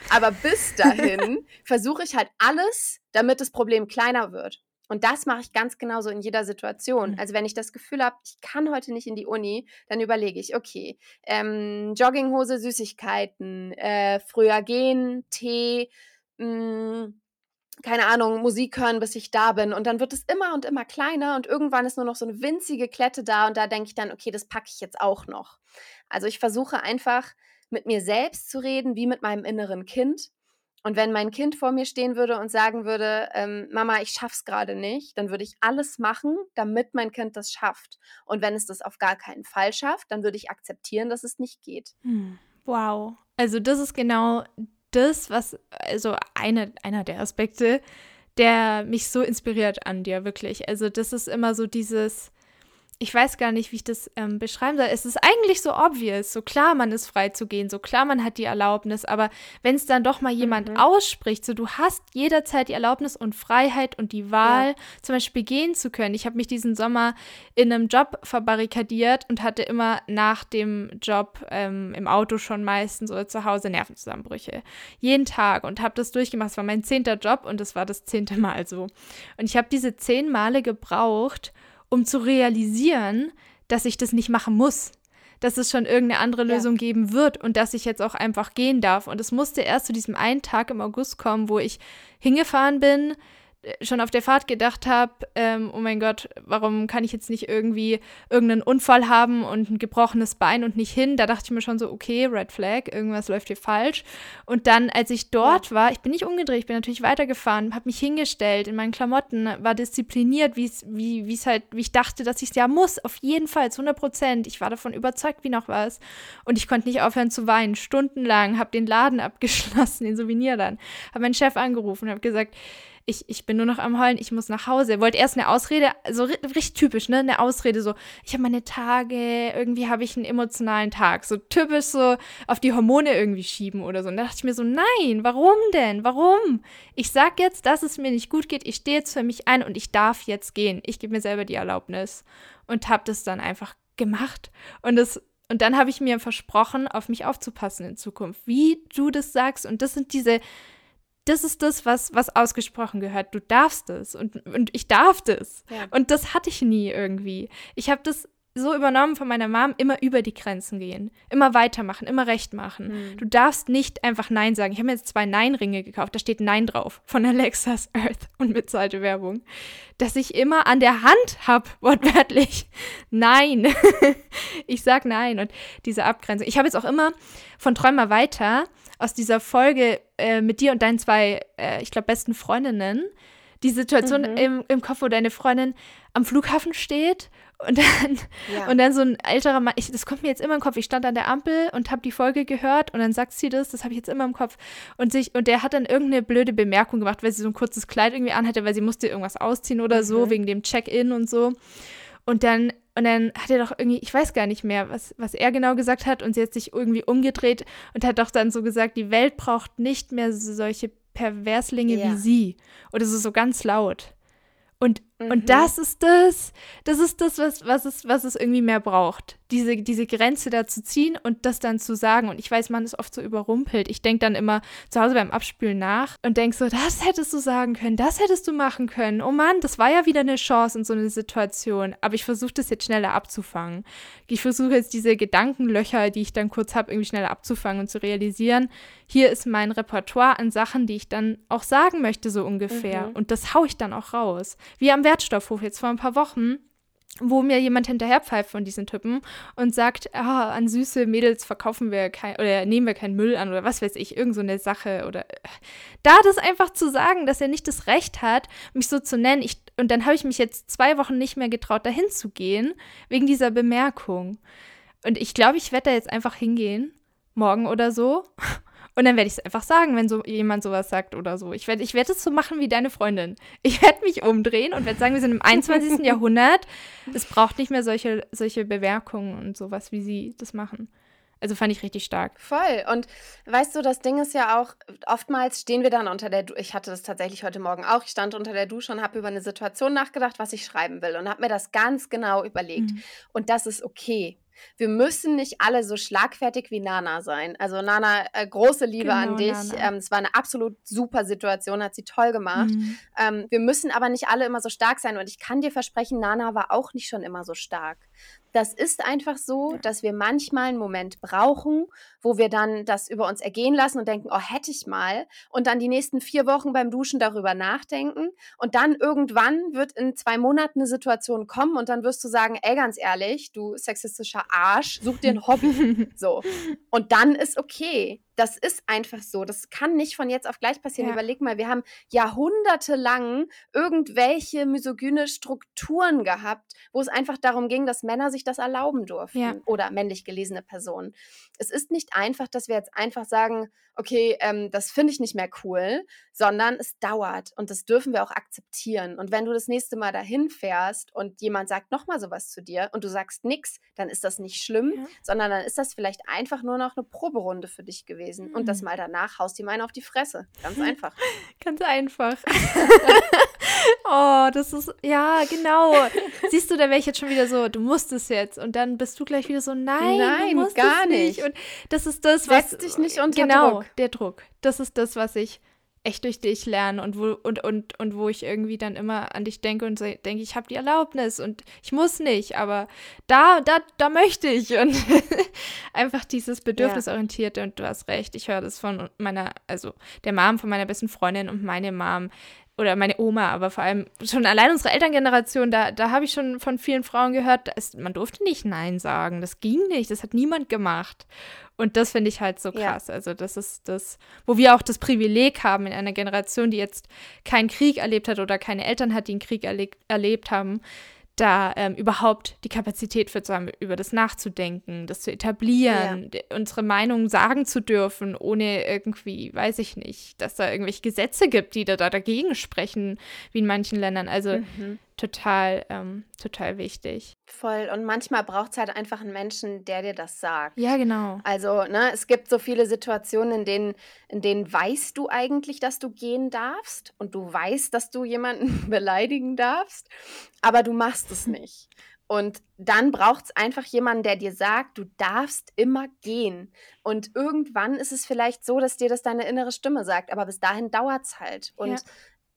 Aber bis dahin versuche ich halt alles, damit das Problem kleiner wird. Und das mache ich ganz genauso in jeder Situation. Mhm. Also wenn ich das Gefühl habe, ich kann heute nicht in die Uni, dann überlege ich, okay, ähm, Jogginghose, Süßigkeiten, äh, früher gehen, Tee, hm, keine Ahnung, Musik hören, bis ich da bin. Und dann wird es immer und immer kleiner und irgendwann ist nur noch so eine winzige Klette da und da denke ich dann, okay, das packe ich jetzt auch noch. Also ich versuche einfach mit mir selbst zu reden, wie mit meinem inneren Kind. Und wenn mein Kind vor mir stehen würde und sagen würde, ähm, Mama, ich schaff's gerade nicht, dann würde ich alles machen, damit mein Kind das schafft. Und wenn es das auf gar keinen Fall schafft, dann würde ich akzeptieren, dass es nicht geht. Hm. Wow. Also das ist genau das, was, also eine, einer der Aspekte, der mich so inspiriert an dir, wirklich. Also das ist immer so dieses, ich weiß gar nicht, wie ich das ähm, beschreiben soll. Es ist eigentlich so obvious. So klar, man ist frei zu gehen, so klar, man hat die Erlaubnis. Aber wenn es dann doch mal jemand mhm. ausspricht, so du hast jederzeit die Erlaubnis und Freiheit und die Wahl, ja. zum Beispiel gehen zu können. Ich habe mich diesen Sommer in einem Job verbarrikadiert und hatte immer nach dem Job ähm, im Auto schon meistens oder zu Hause Nervenzusammenbrüche. Jeden Tag und habe das durchgemacht. Es war mein zehnter Job und es war das zehnte Mal so. Und ich habe diese zehn Male gebraucht, um zu realisieren, dass ich das nicht machen muss. Dass es schon irgendeine andere Lösung ja. geben wird und dass ich jetzt auch einfach gehen darf. Und es musste erst zu diesem einen Tag im August kommen, wo ich hingefahren bin, schon auf der Fahrt gedacht habe, ähm, oh mein Gott, warum kann ich jetzt nicht irgendwie irgendeinen Unfall haben und ein gebrochenes Bein und nicht hin? Da dachte ich mir schon so, okay, Red Flag, irgendwas läuft hier falsch. Und dann, als ich dort ja. war, ich bin nicht umgedreht, ich bin natürlich weitergefahren, habe mich hingestellt in meinen Klamotten, war diszipliniert, wie wie es halt, wie ich dachte, dass ich es ja muss, auf jeden Fall, zu 100 Prozent. Ich war davon überzeugt, wie noch was. Und ich konnte nicht aufhören zu weinen, stundenlang, habe den Laden abgeschlossen, den Souvenirladen, habe meinen Chef angerufen, habe gesagt, ich, ich bin nur noch am Heulen, ich muss nach Hause. Wollte erst eine Ausrede, so richtig typisch, ne? Eine Ausrede, so, ich habe meine Tage, irgendwie habe ich einen emotionalen Tag. So typisch so auf die Hormone irgendwie schieben oder so. Und da dachte ich mir so, nein, warum denn? Warum? Ich sag jetzt, dass es mir nicht gut geht, ich stehe jetzt für mich ein und ich darf jetzt gehen. Ich gebe mir selber die Erlaubnis. Und habe das dann einfach gemacht. Und das und dann habe ich mir versprochen, auf mich aufzupassen in Zukunft, wie du das sagst. Und das sind diese das ist das, was, was ausgesprochen gehört. Du darfst es und, und ich darf das. Ja. Und das hatte ich nie irgendwie. Ich habe das so übernommen von meiner Mom, immer über die Grenzen gehen, immer weitermachen, immer recht machen. Mhm. Du darfst nicht einfach Nein sagen. Ich habe mir jetzt zwei Nein-Ringe gekauft, da steht Nein drauf, von Alexas Earth und bezahlte Werbung. Dass ich immer an der Hand habe, wortwörtlich, Nein. ich sag Nein. Und diese Abgrenzung. Ich habe jetzt auch immer von Träumer weiter aus dieser Folge äh, mit dir und deinen zwei, äh, ich glaube, besten Freundinnen, die Situation mhm. im, im Kopf, wo deine Freundin am Flughafen steht und dann, ja. und dann so ein älterer Mann, ich, das kommt mir jetzt immer im Kopf. Ich stand an der Ampel und habe die Folge gehört und dann sagt sie das, das habe ich jetzt immer im Kopf. Und, sich, und der hat dann irgendeine blöde Bemerkung gemacht, weil sie so ein kurzes Kleid irgendwie anhatte, weil sie musste irgendwas ausziehen oder mhm. so, wegen dem Check-in und so. Und dann und dann hat er doch irgendwie, ich weiß gar nicht mehr, was, was er genau gesagt hat. Und sie hat sich irgendwie umgedreht und hat doch dann so gesagt, die Welt braucht nicht mehr solche Perverslinge ja. wie sie. Oder so, so ganz laut. Und, mhm. und das ist das, das ist das, was, was, es, was es irgendwie mehr braucht. Diese, diese Grenze da zu ziehen und das dann zu sagen. Und ich weiß, man ist oft so überrumpelt. Ich denke dann immer zu Hause beim Abspülen nach und denke so, das hättest du sagen können, das hättest du machen können. Oh Mann, das war ja wieder eine Chance in so einer Situation. Aber ich versuche das jetzt schneller abzufangen. Ich versuche jetzt diese Gedankenlöcher, die ich dann kurz habe, irgendwie schneller abzufangen und zu realisieren, hier ist mein Repertoire an Sachen, die ich dann auch sagen möchte, so ungefähr. Mhm. Und das haue ich dann auch raus. Wie am Wertstoffhof jetzt vor ein paar Wochen wo mir jemand hinterherpfeift von diesen Typen und sagt, ah, an süße Mädels verkaufen wir kein oder nehmen wir keinen Müll an oder was weiß ich, irgend so eine Sache oder da das einfach zu sagen, dass er nicht das Recht hat, mich so zu nennen. Ich, und dann habe ich mich jetzt zwei Wochen nicht mehr getraut, dahin zu gehen, wegen dieser Bemerkung. Und ich glaube, ich werde da jetzt einfach hingehen, morgen oder so, und dann werde ich es einfach sagen, wenn so jemand sowas sagt oder so. Ich werde ich werd es so machen wie deine Freundin. Ich werde mich umdrehen und werde sagen, wir sind im 21. Jahrhundert. Es braucht nicht mehr solche, solche Bemerkungen und sowas, wie sie das machen. Also fand ich richtig stark. Voll. Und weißt du, das Ding ist ja auch, oftmals stehen wir dann unter der Dusche. Ich hatte das tatsächlich heute Morgen auch. Ich stand unter der Dusche und habe über eine Situation nachgedacht, was ich schreiben will und habe mir das ganz genau überlegt. Mhm. Und das ist okay wir müssen nicht alle so schlagfertig wie Nana sein. Also Nana, äh, große Liebe genau, an dich. Ähm, es war eine absolut super Situation, hat sie toll gemacht. Mhm. Ähm, wir müssen aber nicht alle immer so stark sein. Und ich kann dir versprechen, Nana war auch nicht schon immer so stark. Das ist einfach so, dass wir manchmal einen Moment brauchen, wo wir dann das über uns ergehen lassen und denken, oh, hätte ich mal. Und dann die nächsten vier Wochen beim Duschen darüber nachdenken. Und dann irgendwann wird in zwei Monaten eine Situation kommen und dann wirst du sagen, ey, ganz ehrlich, du sexistischer Arsch, such dir ein Hobby. so. Und dann ist okay. Das ist einfach so. Das kann nicht von jetzt auf gleich passieren. Ja. Überleg mal, wir haben jahrhundertelang irgendwelche misogyne Strukturen gehabt, wo es einfach darum ging, dass Männer sich das erlauben durften ja. oder männlich gelesene Personen. Es ist nicht einfach, dass wir jetzt einfach sagen, okay, ähm, das finde ich nicht mehr cool, sondern es dauert und das dürfen wir auch akzeptieren. Und wenn du das nächste Mal dahin fährst und jemand sagt nochmal sowas zu dir und du sagst nichts, dann ist das nicht schlimm, ja. sondern dann ist das vielleicht einfach nur noch eine Proberunde für dich gewesen. Mhm. Und das mhm. mal danach haust ihm einen auf die Fresse. Ganz einfach. Ganz einfach. oh, das ist, ja, genau. Siehst du, da wäre ich jetzt schon wieder so, du musst es jetzt. Und dann bist du gleich wieder so, nein, nein gar nicht. nicht. Und das ist das, was. Setz dich nicht unter genau, Druck. der Druck. Das ist das, was ich echt durch dich lerne und wo, und, und, und wo ich irgendwie dann immer an dich denke und denke, ich habe die Erlaubnis und ich muss nicht, aber da, da, da möchte ich. Und einfach dieses Bedürfnisorientierte und du hast recht, ich höre das von meiner, also der Mom von meiner besten Freundin und meine Mom, oder meine Oma, aber vor allem schon allein unsere Elterngeneration, da, da habe ich schon von vielen Frauen gehört, ist, man durfte nicht Nein sagen. Das ging nicht, das hat niemand gemacht. Und das finde ich halt so krass. Ja. Also, das ist das, wo wir auch das Privileg haben in einer Generation, die jetzt keinen Krieg erlebt hat oder keine Eltern hat, die einen Krieg erle erlebt haben, da ähm, überhaupt die Kapazität für zu haben, über das nachzudenken, das zu etablieren, ja. unsere Meinung sagen zu dürfen, ohne irgendwie, weiß ich nicht, dass da irgendwelche Gesetze gibt, die da, da dagegen sprechen, wie in manchen Ländern. Also mhm total, ähm, total wichtig. Voll. Und manchmal braucht es halt einfach einen Menschen, der dir das sagt. Ja, genau. Also, ne, es gibt so viele Situationen, in denen, in denen weißt du eigentlich, dass du gehen darfst und du weißt, dass du jemanden beleidigen darfst, aber du machst es nicht. Und dann braucht es einfach jemanden, der dir sagt, du darfst immer gehen. Und irgendwann ist es vielleicht so, dass dir das deine innere Stimme sagt, aber bis dahin dauert es halt. Und ja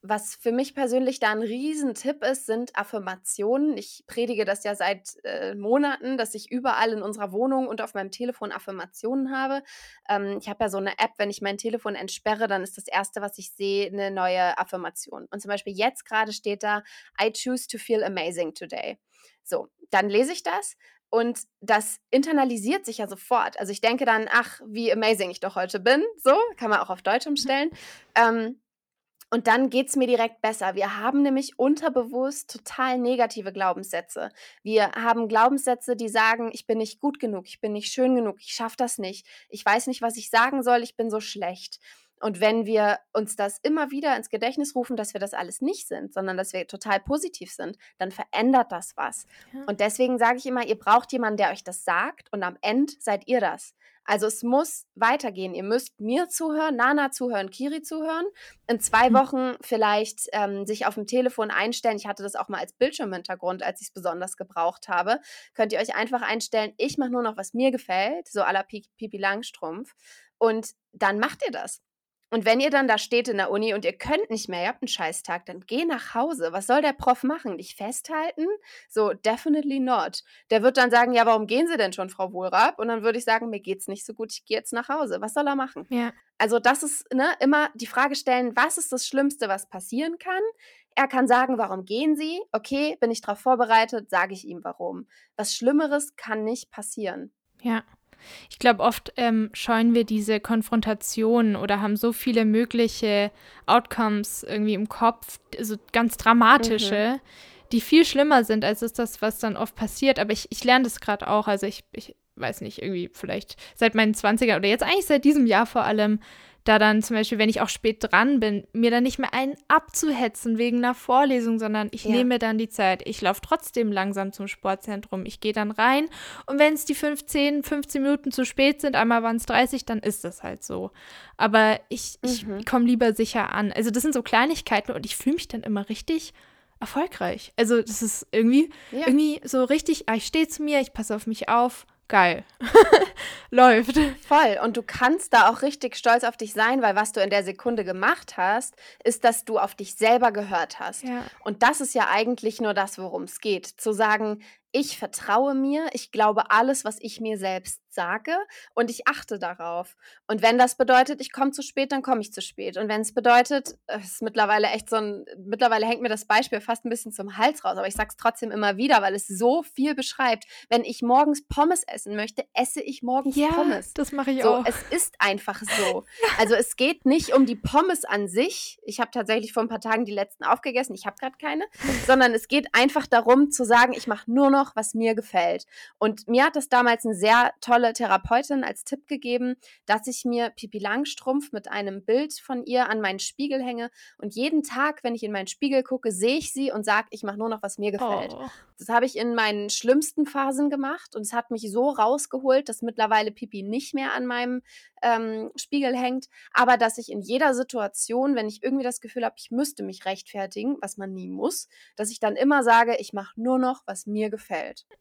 was für mich persönlich da ein Riesentipp ist, sind Affirmationen. Ich predige das ja seit äh, Monaten, dass ich überall in unserer Wohnung und auf meinem Telefon Affirmationen habe. Ähm, ich habe ja so eine App, wenn ich mein Telefon entsperre, dann ist das Erste, was ich sehe, eine neue Affirmation. Und zum Beispiel jetzt gerade steht da, I choose to feel amazing today. So, dann lese ich das und das internalisiert sich ja sofort. Also ich denke dann, ach, wie amazing ich doch heute bin. So, kann man auch auf Deutsch umstellen. Ähm, und dann geht es mir direkt besser. Wir haben nämlich unterbewusst total negative Glaubenssätze. Wir haben Glaubenssätze, die sagen, ich bin nicht gut genug, ich bin nicht schön genug, ich schaffe das nicht, ich weiß nicht, was ich sagen soll, ich bin so schlecht. Und wenn wir uns das immer wieder ins Gedächtnis rufen, dass wir das alles nicht sind, sondern dass wir total positiv sind, dann verändert das was. Ja. Und deswegen sage ich immer, ihr braucht jemanden, der euch das sagt und am Ende seid ihr das. Also es muss weitergehen. Ihr müsst mir zuhören, Nana zuhören, Kiri zuhören. In zwei mhm. Wochen vielleicht ähm, sich auf dem Telefon einstellen. Ich hatte das auch mal als Bildschirmhintergrund, als ich es besonders gebraucht habe. Könnt ihr euch einfach einstellen, ich mache nur noch, was mir gefällt, so à la Pipi Langstrumpf. Und dann macht ihr das. Und wenn ihr dann da steht in der Uni und ihr könnt nicht mehr, ihr habt einen Scheißtag, dann geh nach Hause. Was soll der Prof machen? Dich festhalten? So, definitely not. Der wird dann sagen, ja, warum gehen Sie denn schon, Frau Wohlrab? Und dann würde ich sagen, mir geht's nicht so gut, ich gehe jetzt nach Hause. Was soll er machen? Ja. Also das ist ne, immer die Frage stellen, was ist das Schlimmste, was passieren kann? Er kann sagen, warum gehen Sie? Okay, bin ich darauf vorbereitet, sage ich ihm warum. Was Schlimmeres kann nicht passieren. Ja. Ich glaube, oft ähm, scheuen wir diese Konfrontation oder haben so viele mögliche Outcomes irgendwie im Kopf, so ganz dramatische, mhm. die viel schlimmer sind, als ist das, was dann oft passiert. Aber ich, ich lerne das gerade auch. Also ich, ich weiß nicht, irgendwie vielleicht seit meinen 20ern oder jetzt eigentlich seit diesem Jahr vor allem da dann zum Beispiel, wenn ich auch spät dran bin, mir dann nicht mehr einen abzuhetzen wegen einer Vorlesung, sondern ich ja. nehme dann die Zeit. Ich laufe trotzdem langsam zum Sportzentrum. Ich gehe dann rein und wenn es die 15, 15 Minuten zu spät sind, einmal waren es 30, dann ist das halt so. Aber ich, mhm. ich komme lieber sicher an. Also das sind so Kleinigkeiten und ich fühle mich dann immer richtig erfolgreich. Also das ist irgendwie, ja. irgendwie so richtig, ah, ich stehe zu mir, ich passe auf mich auf geil. Läuft. Voll. Und du kannst da auch richtig stolz auf dich sein, weil was du in der Sekunde gemacht hast, ist, dass du auf dich selber gehört hast. Ja. Und das ist ja eigentlich nur das, worum es geht. Zu sagen, ich vertraue mir, ich glaube alles, was ich mir selbst sage und ich achte darauf. Und wenn das bedeutet, ich komme zu spät, dann komme ich zu spät. Und wenn es bedeutet, es ist mittlerweile echt so ein, mittlerweile hängt mir das Beispiel fast ein bisschen zum Hals raus, aber ich sage es trotzdem immer wieder, weil es so viel beschreibt. Wenn ich morgens Pommes essen möchte, esse ich morgens ja, Pommes. das mache ich so, auch. Es ist einfach so. Also es geht nicht um die Pommes an sich. Ich habe tatsächlich vor ein paar Tagen die letzten aufgegessen. Ich habe gerade keine, sondern es geht einfach darum zu sagen, ich mache nur noch noch, was mir gefällt. Und mir hat das damals eine sehr tolle Therapeutin als Tipp gegeben, dass ich mir Pipi Langstrumpf mit einem Bild von ihr an meinen Spiegel hänge und jeden Tag, wenn ich in meinen Spiegel gucke, sehe ich sie und sage, ich mache nur noch, was mir gefällt. Oh. Das habe ich in meinen schlimmsten Phasen gemacht und es hat mich so rausgeholt, dass mittlerweile Pipi nicht mehr an meinem ähm, Spiegel hängt, aber dass ich in jeder Situation, wenn ich irgendwie das Gefühl habe, ich müsste mich rechtfertigen, was man nie muss, dass ich dann immer sage, ich mache nur noch, was mir gefällt.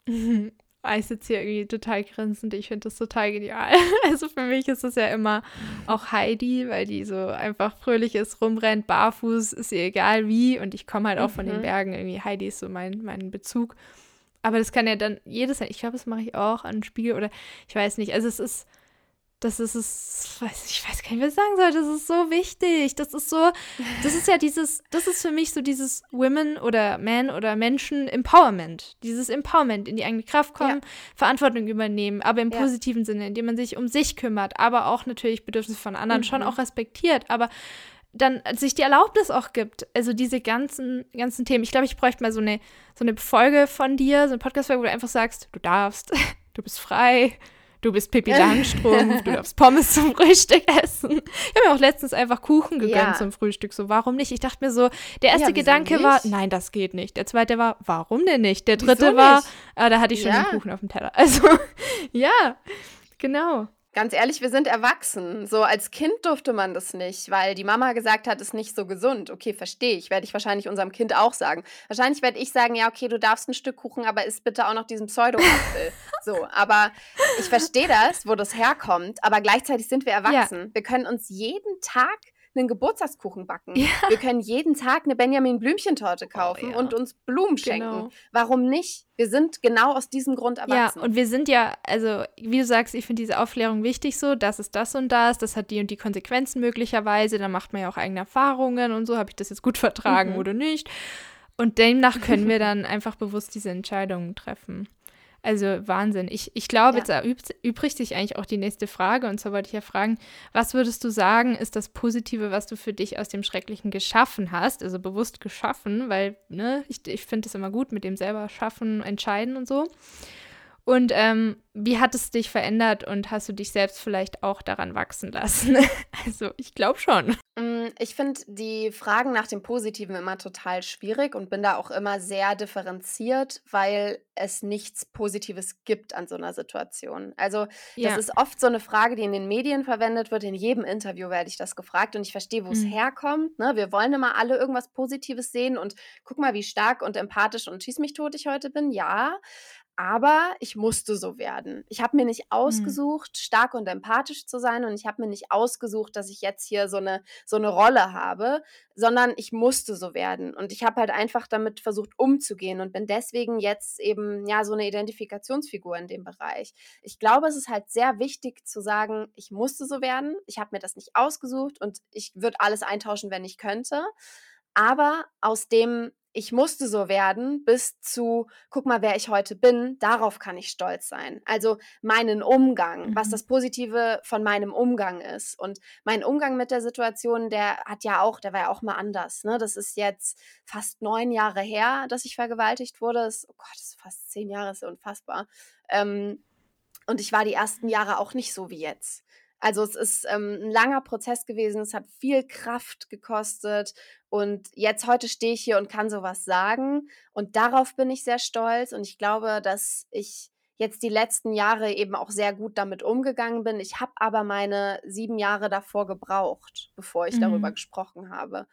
Mhm. Ich sitze hier irgendwie total grinsend. Ich finde das total genial. Also für mich ist es ja immer auch Heidi, weil die so einfach fröhlich ist, rumrennt, barfuß, ist ihr egal wie. Und ich komme halt auch mhm. von den mhm. Bergen. Irgendwie Heidi ist so mein, mein Bezug. Aber das kann ja dann jedes, ich glaube, das mache ich auch an Spiegel oder ich weiß nicht. Also es ist das ist es, ich weiß gar nicht, was ich sagen soll, das ist so wichtig. Das ist so, das ist ja dieses, das ist für mich so dieses Women oder Men oder Menschen Empowerment. Dieses Empowerment, in die eigene Kraft kommen, ja. Verantwortung übernehmen, aber im ja. positiven Sinne, indem man sich um sich kümmert, aber auch natürlich Bedürfnisse von anderen mhm. schon auch respektiert, aber dann sich die Erlaubnis auch gibt. Also diese ganzen, ganzen Themen. Ich glaube, ich bräuchte mal so eine, so eine Folge von dir, so eine Podcast-Folge, wo du einfach sagst, du darfst, du bist frei, du bist Pippi Langstrumpf, du darfst Pommes zum Frühstück essen. Ich habe mir auch letztens einfach Kuchen gegönnt ja. zum Frühstück. So, warum nicht? Ich dachte mir so, der erste ja, Gedanke war, nein, das geht nicht. Der zweite war, warum denn nicht? Der dritte war, ah, da hatte ich schon ja. den Kuchen auf dem Teller. Also, ja, genau. Ganz ehrlich, wir sind erwachsen. So als Kind durfte man das nicht, weil die Mama gesagt hat, es ist nicht so gesund. Okay, verstehe ich. Werde ich wahrscheinlich unserem Kind auch sagen. Wahrscheinlich werde ich sagen, ja, okay, du darfst ein Stück Kuchen, aber isst bitte auch noch diesen Pseudo-Apfel. so, aber ich verstehe das, wo das herkommt, aber gleichzeitig sind wir erwachsen. Ja. Wir können uns jeden Tag einen Geburtstagskuchen backen. Ja. Wir können jeden Tag eine Benjamin Blümchentorte oh kaufen oh, ja. und uns Blumen schenken. Genau. Warum nicht? Wir sind genau aus diesem Grund erwachsen. Ja, und wir sind ja, also wie du sagst, ich finde diese Aufklärung wichtig so, das ist das und das, das hat die und die Konsequenzen möglicherweise, da macht man ja auch eigene Erfahrungen und so, habe ich das jetzt gut vertragen mhm. oder nicht. Und demnach können wir dann einfach bewusst diese Entscheidungen treffen. Also Wahnsinn. Ich, ich glaube, ja. jetzt übrigt sich eigentlich auch die nächste Frage. Und zwar wollte ich ja fragen, was würdest du sagen, ist das Positive, was du für dich aus dem Schrecklichen geschaffen hast? Also bewusst geschaffen, weil ne, ich, ich finde es immer gut mit dem selber schaffen, entscheiden und so. Und ähm, wie hat es dich verändert und hast du dich selbst vielleicht auch daran wachsen lassen? also ich glaube schon. Mm, ich finde die Fragen nach dem Positiven immer total schwierig und bin da auch immer sehr differenziert, weil es nichts Positives gibt an so einer Situation. Also das ja. ist oft so eine Frage, die in den Medien verwendet wird. In jedem Interview werde ich das gefragt und ich verstehe, wo es mhm. herkommt. Ne? Wir wollen immer alle irgendwas Positives sehen und guck mal, wie stark und empathisch und schieß mich tot ich heute bin. Ja, aber ich musste so werden. Ich habe mir nicht mhm. ausgesucht, stark und empathisch zu sein und ich habe mir nicht ausgesucht, dass ich jetzt hier so eine, so eine Rolle habe, sondern ich musste so werden. Und ich habe halt einfach damit versucht umzugehen und bin deswegen jetzt eben ja so eine Identifikationsfigur in dem Bereich. Ich glaube, es ist halt sehr wichtig zu sagen, ich musste so werden, ich habe mir das nicht ausgesucht und ich würde alles eintauschen, wenn ich könnte. Aber aus dem ich musste so werden, bis zu, guck mal, wer ich heute bin, darauf kann ich stolz sein. Also meinen Umgang, mhm. was das Positive von meinem Umgang ist. Und mein Umgang mit der Situation, der hat ja auch, der war ja auch mal anders. Ne? Das ist jetzt fast neun Jahre her, dass ich vergewaltigt wurde. Das, oh Gott, das ist fast zehn Jahre, ist unfassbar. Ähm, und ich war die ersten Jahre auch nicht so wie jetzt. Also es ist ähm, ein langer Prozess gewesen, es hat viel Kraft gekostet und jetzt heute stehe ich hier und kann sowas sagen und darauf bin ich sehr stolz und ich glaube, dass ich jetzt die letzten Jahre eben auch sehr gut damit umgegangen bin. Ich habe aber meine sieben Jahre davor gebraucht, bevor ich mhm. darüber gesprochen habe.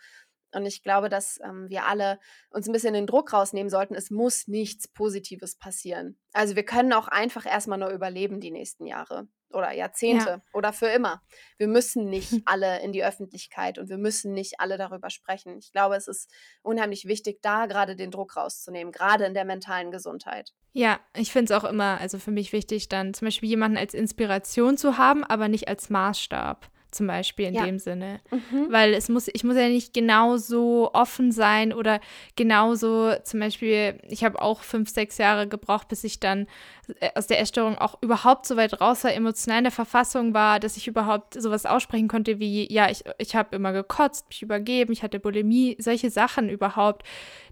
Und ich glaube, dass ähm, wir alle uns ein bisschen den Druck rausnehmen sollten. Es muss nichts Positives passieren. Also wir können auch einfach erstmal nur überleben die nächsten Jahre oder Jahrzehnte ja. oder für immer. Wir müssen nicht alle in die Öffentlichkeit und wir müssen nicht alle darüber sprechen. Ich glaube, es ist unheimlich wichtig, da gerade den Druck rauszunehmen, gerade in der mentalen Gesundheit. Ja, ich finde es auch immer, also für mich wichtig, dann zum Beispiel jemanden als Inspiration zu haben, aber nicht als Maßstab zum Beispiel in ja. dem Sinne. Mhm. Weil es muss, ich muss ja nicht genauso offen sein oder genauso, zum Beispiel, ich habe auch fünf, sechs Jahre gebraucht, bis ich dann äh, aus der Essstörung auch überhaupt so weit raus war, emotional in der Verfassung war, dass ich überhaupt sowas aussprechen konnte wie, ja, ich, ich habe immer gekotzt, mich übergeben, ich hatte Bulimie, solche Sachen überhaupt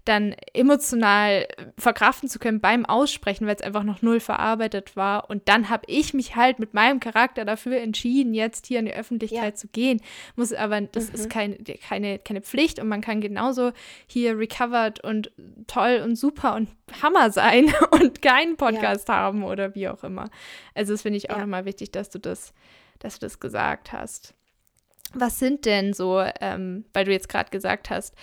dann emotional verkraften zu können beim Aussprechen, weil es einfach noch null verarbeitet war. Und dann habe ich mich halt mit meinem Charakter dafür entschieden, jetzt hier in die Öffentlichkeit ja. zu gehen. Muss aber, das mhm. ist kein, keine, keine Pflicht und man kann genauso hier recovered und toll und super und Hammer sein und keinen Podcast ja. haben oder wie auch immer. Also das finde ich auch ja. nochmal wichtig, dass du das, dass du das gesagt hast. Was sind denn so, ähm, weil du jetzt gerade gesagt hast,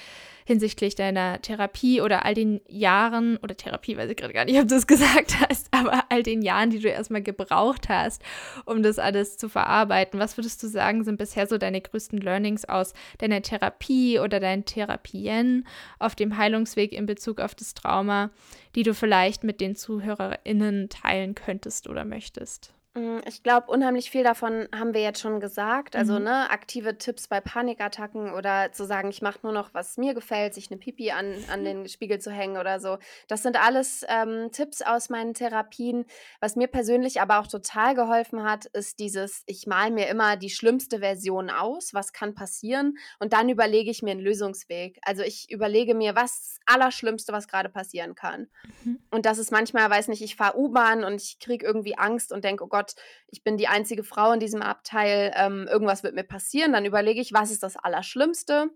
hinsichtlich deiner Therapie oder all den Jahren, oder Therapie, weiß ich gerade gar nicht, ob du es gesagt hast, aber all den Jahren, die du erstmal gebraucht hast, um das alles zu verarbeiten. Was würdest du sagen, sind bisher so deine größten Learnings aus deiner Therapie oder deinen Therapien auf dem Heilungsweg in Bezug auf das Trauma, die du vielleicht mit den ZuhörerInnen teilen könntest oder möchtest? Mm, ich glaube, unheimlich viel davon haben wir jetzt schon gesagt. Also, mhm. ne, aktive Tipps bei Panikattacken oder zu sagen, ich mache nur noch, was mir gefällt, sich eine Pipi an, an den Spiegel zu hängen oder so. Das sind alles ähm, Tipps aus meinen Therapien. Was mir persönlich aber auch total geholfen hat, ist dieses, ich male mir immer die schlimmste Version aus, was kann passieren und dann überlege ich mir einen Lösungsweg. Also ich überlege mir, was ist das Allerschlimmste, was gerade passieren kann. Mhm. Und das ist manchmal, weiß nicht, ich fahre U-Bahn und ich kriege irgendwie Angst und denke, oh Gott, Gott, ich bin die einzige Frau in diesem Abteil, ähm, irgendwas wird mir passieren, dann überlege ich, was ist das Allerschlimmste?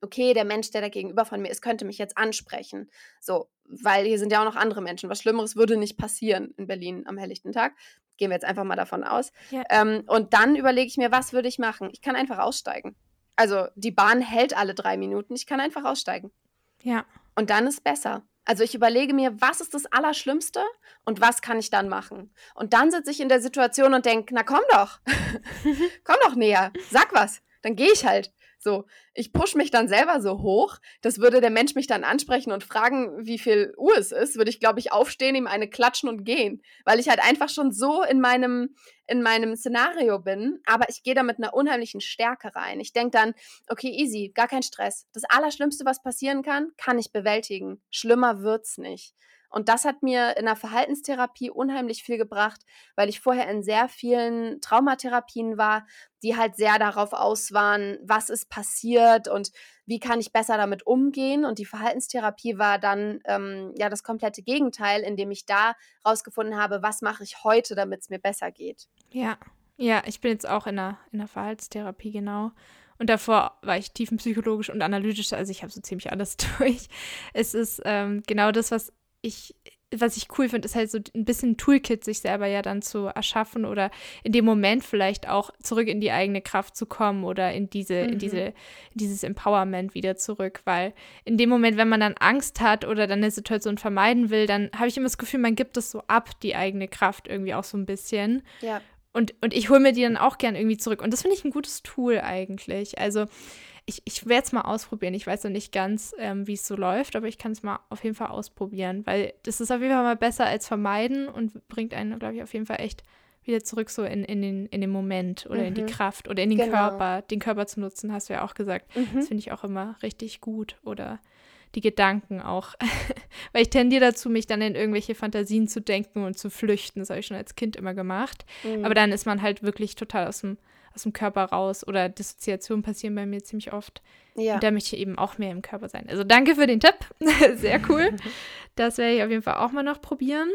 Okay, der Mensch, der da gegenüber von mir ist, könnte mich jetzt ansprechen. So, weil hier sind ja auch noch andere Menschen. Was Schlimmeres würde nicht passieren in Berlin am helllichten Tag. Gehen wir jetzt einfach mal davon aus. Ja. Ähm, und dann überlege ich mir, was würde ich machen? Ich kann einfach aussteigen. Also die Bahn hält alle drei Minuten. Ich kann einfach aussteigen. Ja. Und dann ist besser. Also ich überlege mir, was ist das Allerschlimmste und was kann ich dann machen? Und dann sitze ich in der Situation und denke, na komm doch, komm doch näher, sag was, dann gehe ich halt. So, ich push mich dann selber so hoch, das würde der Mensch mich dann ansprechen und fragen, wie viel Uhr es ist, würde ich, glaube ich, aufstehen, ihm eine klatschen und gehen, weil ich halt einfach schon so in meinem, in meinem Szenario bin, aber ich gehe da mit einer unheimlichen Stärke rein. Ich denke dann, okay, easy, gar kein Stress. Das Allerschlimmste, was passieren kann, kann ich bewältigen. Schlimmer wird's nicht. Und das hat mir in der Verhaltenstherapie unheimlich viel gebracht, weil ich vorher in sehr vielen Traumatherapien war, die halt sehr darauf aus waren, was ist passiert und wie kann ich besser damit umgehen. Und die Verhaltenstherapie war dann ähm, ja das komplette Gegenteil, indem ich da rausgefunden habe, was mache ich heute, damit es mir besser geht. Ja, ja, ich bin jetzt auch in der, in der Verhaltenstherapie, genau. Und davor war ich tiefenpsychologisch und analytisch, also ich habe so ziemlich alles durch. Es ist ähm, genau das, was ich, was ich cool finde, ist halt so ein bisschen Toolkit, sich selber ja dann zu erschaffen oder in dem Moment vielleicht auch zurück in die eigene Kraft zu kommen oder in diese, mhm. in diese, dieses Empowerment wieder zurück. Weil in dem Moment, wenn man dann Angst hat oder dann eine Situation vermeiden will, dann habe ich immer das Gefühl, man gibt es so ab, die eigene Kraft irgendwie auch so ein bisschen. Ja. Und, und ich hole mir die dann auch gern irgendwie zurück. Und das finde ich ein gutes Tool eigentlich. Also ich, ich werde es mal ausprobieren. Ich weiß noch nicht ganz, ähm, wie es so läuft, aber ich kann es mal auf jeden Fall ausprobieren, weil das ist auf jeden Fall mal besser als vermeiden und bringt einen, glaube ich, auf jeden Fall echt wieder zurück so in, in, den, in den Moment oder mhm. in die mhm. Kraft oder in den genau. Körper. Den Körper zu nutzen, hast du ja auch gesagt. Mhm. Das finde ich auch immer richtig gut. Oder die Gedanken auch. Weil ich tendiere dazu, mich dann in irgendwelche Fantasien zu denken und zu flüchten. Das habe ich schon als Kind immer gemacht. Mhm. Aber dann ist man halt wirklich total aus dem, aus dem Körper raus. Oder Dissoziationen passieren bei mir ziemlich oft. Ja. Und da möchte ich eben auch mehr im Körper sein. Also danke für den Tipp. Sehr cool. das werde ich auf jeden Fall auch mal noch probieren.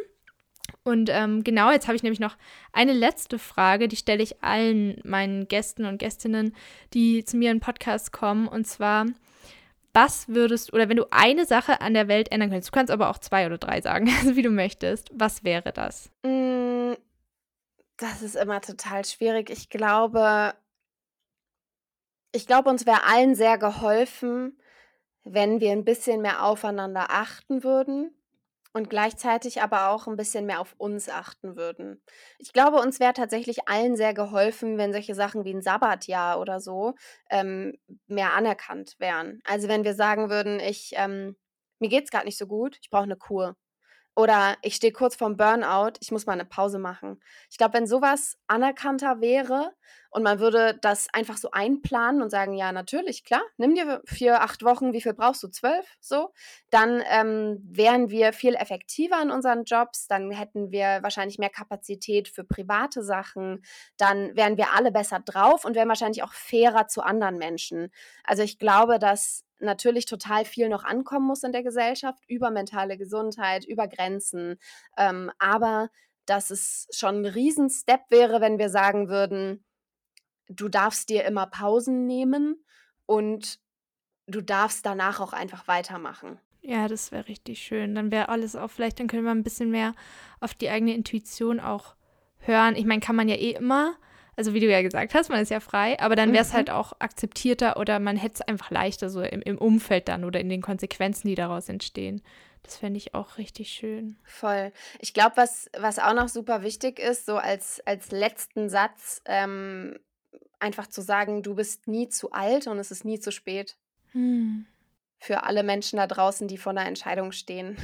Und ähm, genau, jetzt habe ich nämlich noch eine letzte Frage, die stelle ich allen meinen Gästen und Gästinnen, die zu mir in den Podcast kommen. Und zwar, was würdest, oder wenn du eine Sache an der Welt ändern könntest, du kannst aber auch zwei oder drei sagen, also wie du möchtest, was wäre das? Mm, das ist immer total schwierig. Ich glaube, ich glaube, uns wäre allen sehr geholfen, wenn wir ein bisschen mehr aufeinander achten würden und gleichzeitig aber auch ein bisschen mehr auf uns achten würden. Ich glaube, uns wäre tatsächlich allen sehr geholfen, wenn solche Sachen wie ein Sabbatjahr oder so ähm, mehr anerkannt wären. Also wenn wir sagen würden, ich ähm, mir geht's gerade nicht so gut, ich brauche eine Kur. Oder ich stehe kurz vorm Burnout, ich muss mal eine Pause machen. Ich glaube, wenn sowas anerkannter wäre und man würde das einfach so einplanen und sagen, ja, natürlich, klar, nimm dir für acht Wochen, wie viel brauchst du? Zwölf? So, dann ähm, wären wir viel effektiver in unseren Jobs, dann hätten wir wahrscheinlich mehr Kapazität für private Sachen, dann wären wir alle besser drauf und wären wahrscheinlich auch fairer zu anderen Menschen. Also ich glaube, dass natürlich total viel noch ankommen muss in der Gesellschaft, über mentale Gesundheit, über Grenzen. Ähm, aber dass es schon ein Riesenstep wäre, wenn wir sagen würden, du darfst dir immer Pausen nehmen und du darfst danach auch einfach weitermachen. Ja, das wäre richtig schön. Dann wäre alles auch, vielleicht dann können wir ein bisschen mehr auf die eigene Intuition auch hören. Ich meine, kann man ja eh immer, also wie du ja gesagt hast, man ist ja frei, aber dann wäre es mhm. halt auch akzeptierter oder man hätte es einfach leichter so im, im Umfeld dann oder in den Konsequenzen, die daraus entstehen. Das fände ich auch richtig schön. Voll. Ich glaube, was, was auch noch super wichtig ist, so als, als letzten Satz, ähm, einfach zu sagen, du bist nie zu alt und es ist nie zu spät. Hm. Für alle Menschen da draußen, die vor einer Entscheidung stehen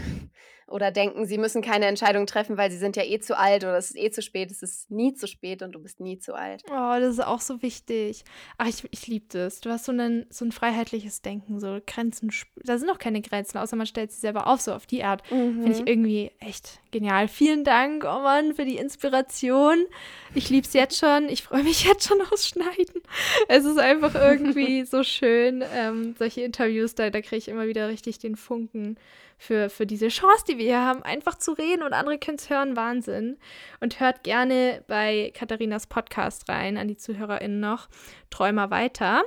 oder denken, sie müssen keine Entscheidung treffen, weil sie sind ja eh zu alt oder es ist eh zu spät. Es ist nie zu spät und du bist nie zu alt. Oh, das ist auch so wichtig. Ach, ich, ich liebe das. Du hast so, einen, so ein freiheitliches Denken, so Grenzen. Da sind auch keine Grenzen, außer man stellt sie selber auf, so auf die Art. Mhm. Finde ich irgendwie echt genial. Vielen Dank, oh Mann, für die Inspiration. Ich liebe es jetzt schon. Ich freue mich jetzt schon aufs Schneiden. Es ist einfach irgendwie so schön. Ähm, solche Interviews, da, da kriege ich immer wieder richtig den Funken für, für diese Chance, die wir hier haben, einfach zu reden und andere können es hören. Wahnsinn. Und hört gerne bei Katharinas Podcast rein, an die ZuhörerInnen noch. Träumer weiter.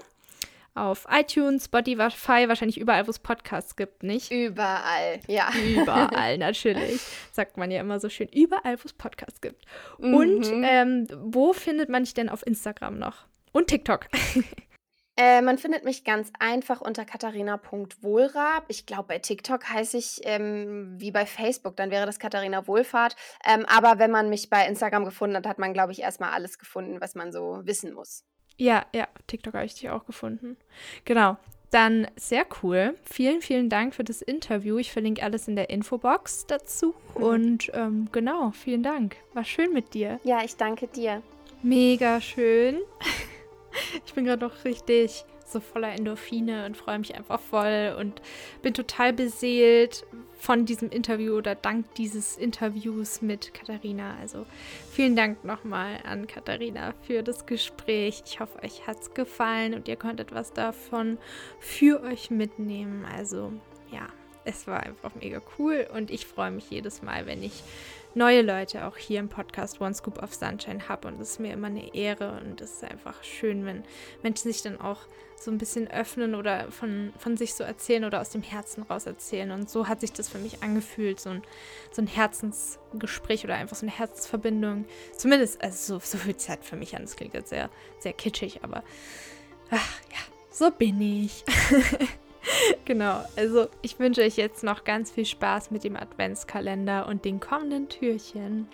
Auf iTunes, Spotify, wahrscheinlich überall, wo es Podcasts gibt, nicht? Überall, ja. Überall, natürlich. Sagt man ja immer so schön. Überall, wo es Podcasts gibt. Mhm. Und ähm, wo findet man dich denn auf Instagram noch? Und TikTok. Äh, man findet mich ganz einfach unter katharina.wohlrab. Ich glaube, bei TikTok heiße ich ähm, wie bei Facebook, dann wäre das Katharina Wohlfahrt. Ähm, aber wenn man mich bei Instagram gefunden hat, hat man, glaube ich, erstmal alles gefunden, was man so wissen muss. Ja, ja, TikTok habe ich dich auch gefunden. Genau. Dann sehr cool. Vielen, vielen Dank für das Interview. Ich verlinke alles in der Infobox dazu. Mhm. Und ähm, genau, vielen Dank. War schön mit dir. Ja, ich danke dir. Mega schön. Ich bin gerade noch richtig so voller Endorphine und freue mich einfach voll und bin total beseelt von diesem Interview oder dank dieses Interviews mit Katharina. Also vielen Dank nochmal an Katharina für das Gespräch. Ich hoffe, euch hat es gefallen und ihr konntet was davon für euch mitnehmen. Also ja, es war einfach mega cool und ich freue mich jedes Mal, wenn ich neue Leute auch hier im Podcast One Scoop of Sunshine habe. Und es ist mir immer eine Ehre und es ist einfach schön, wenn Menschen sich dann auch so ein bisschen öffnen oder von, von sich so erzählen oder aus dem Herzen raus erzählen. Und so hat sich das für mich angefühlt, so ein, so ein Herzensgespräch oder einfach so eine Herzensverbindung. Zumindest, also so, so es halt für mich an. Das klingt jetzt sehr, sehr kitschig, aber ach ja, so bin ich. genau, also ich wünsche euch jetzt noch ganz viel Spaß mit dem Adventskalender und den kommenden Türchen.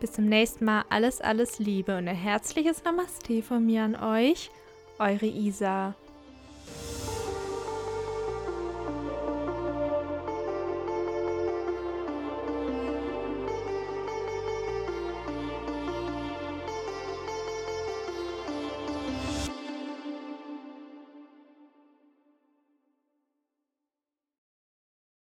Bis zum nächsten Mal. Alles, alles Liebe und ein herzliches Namaste von mir an euch. Eure Isa.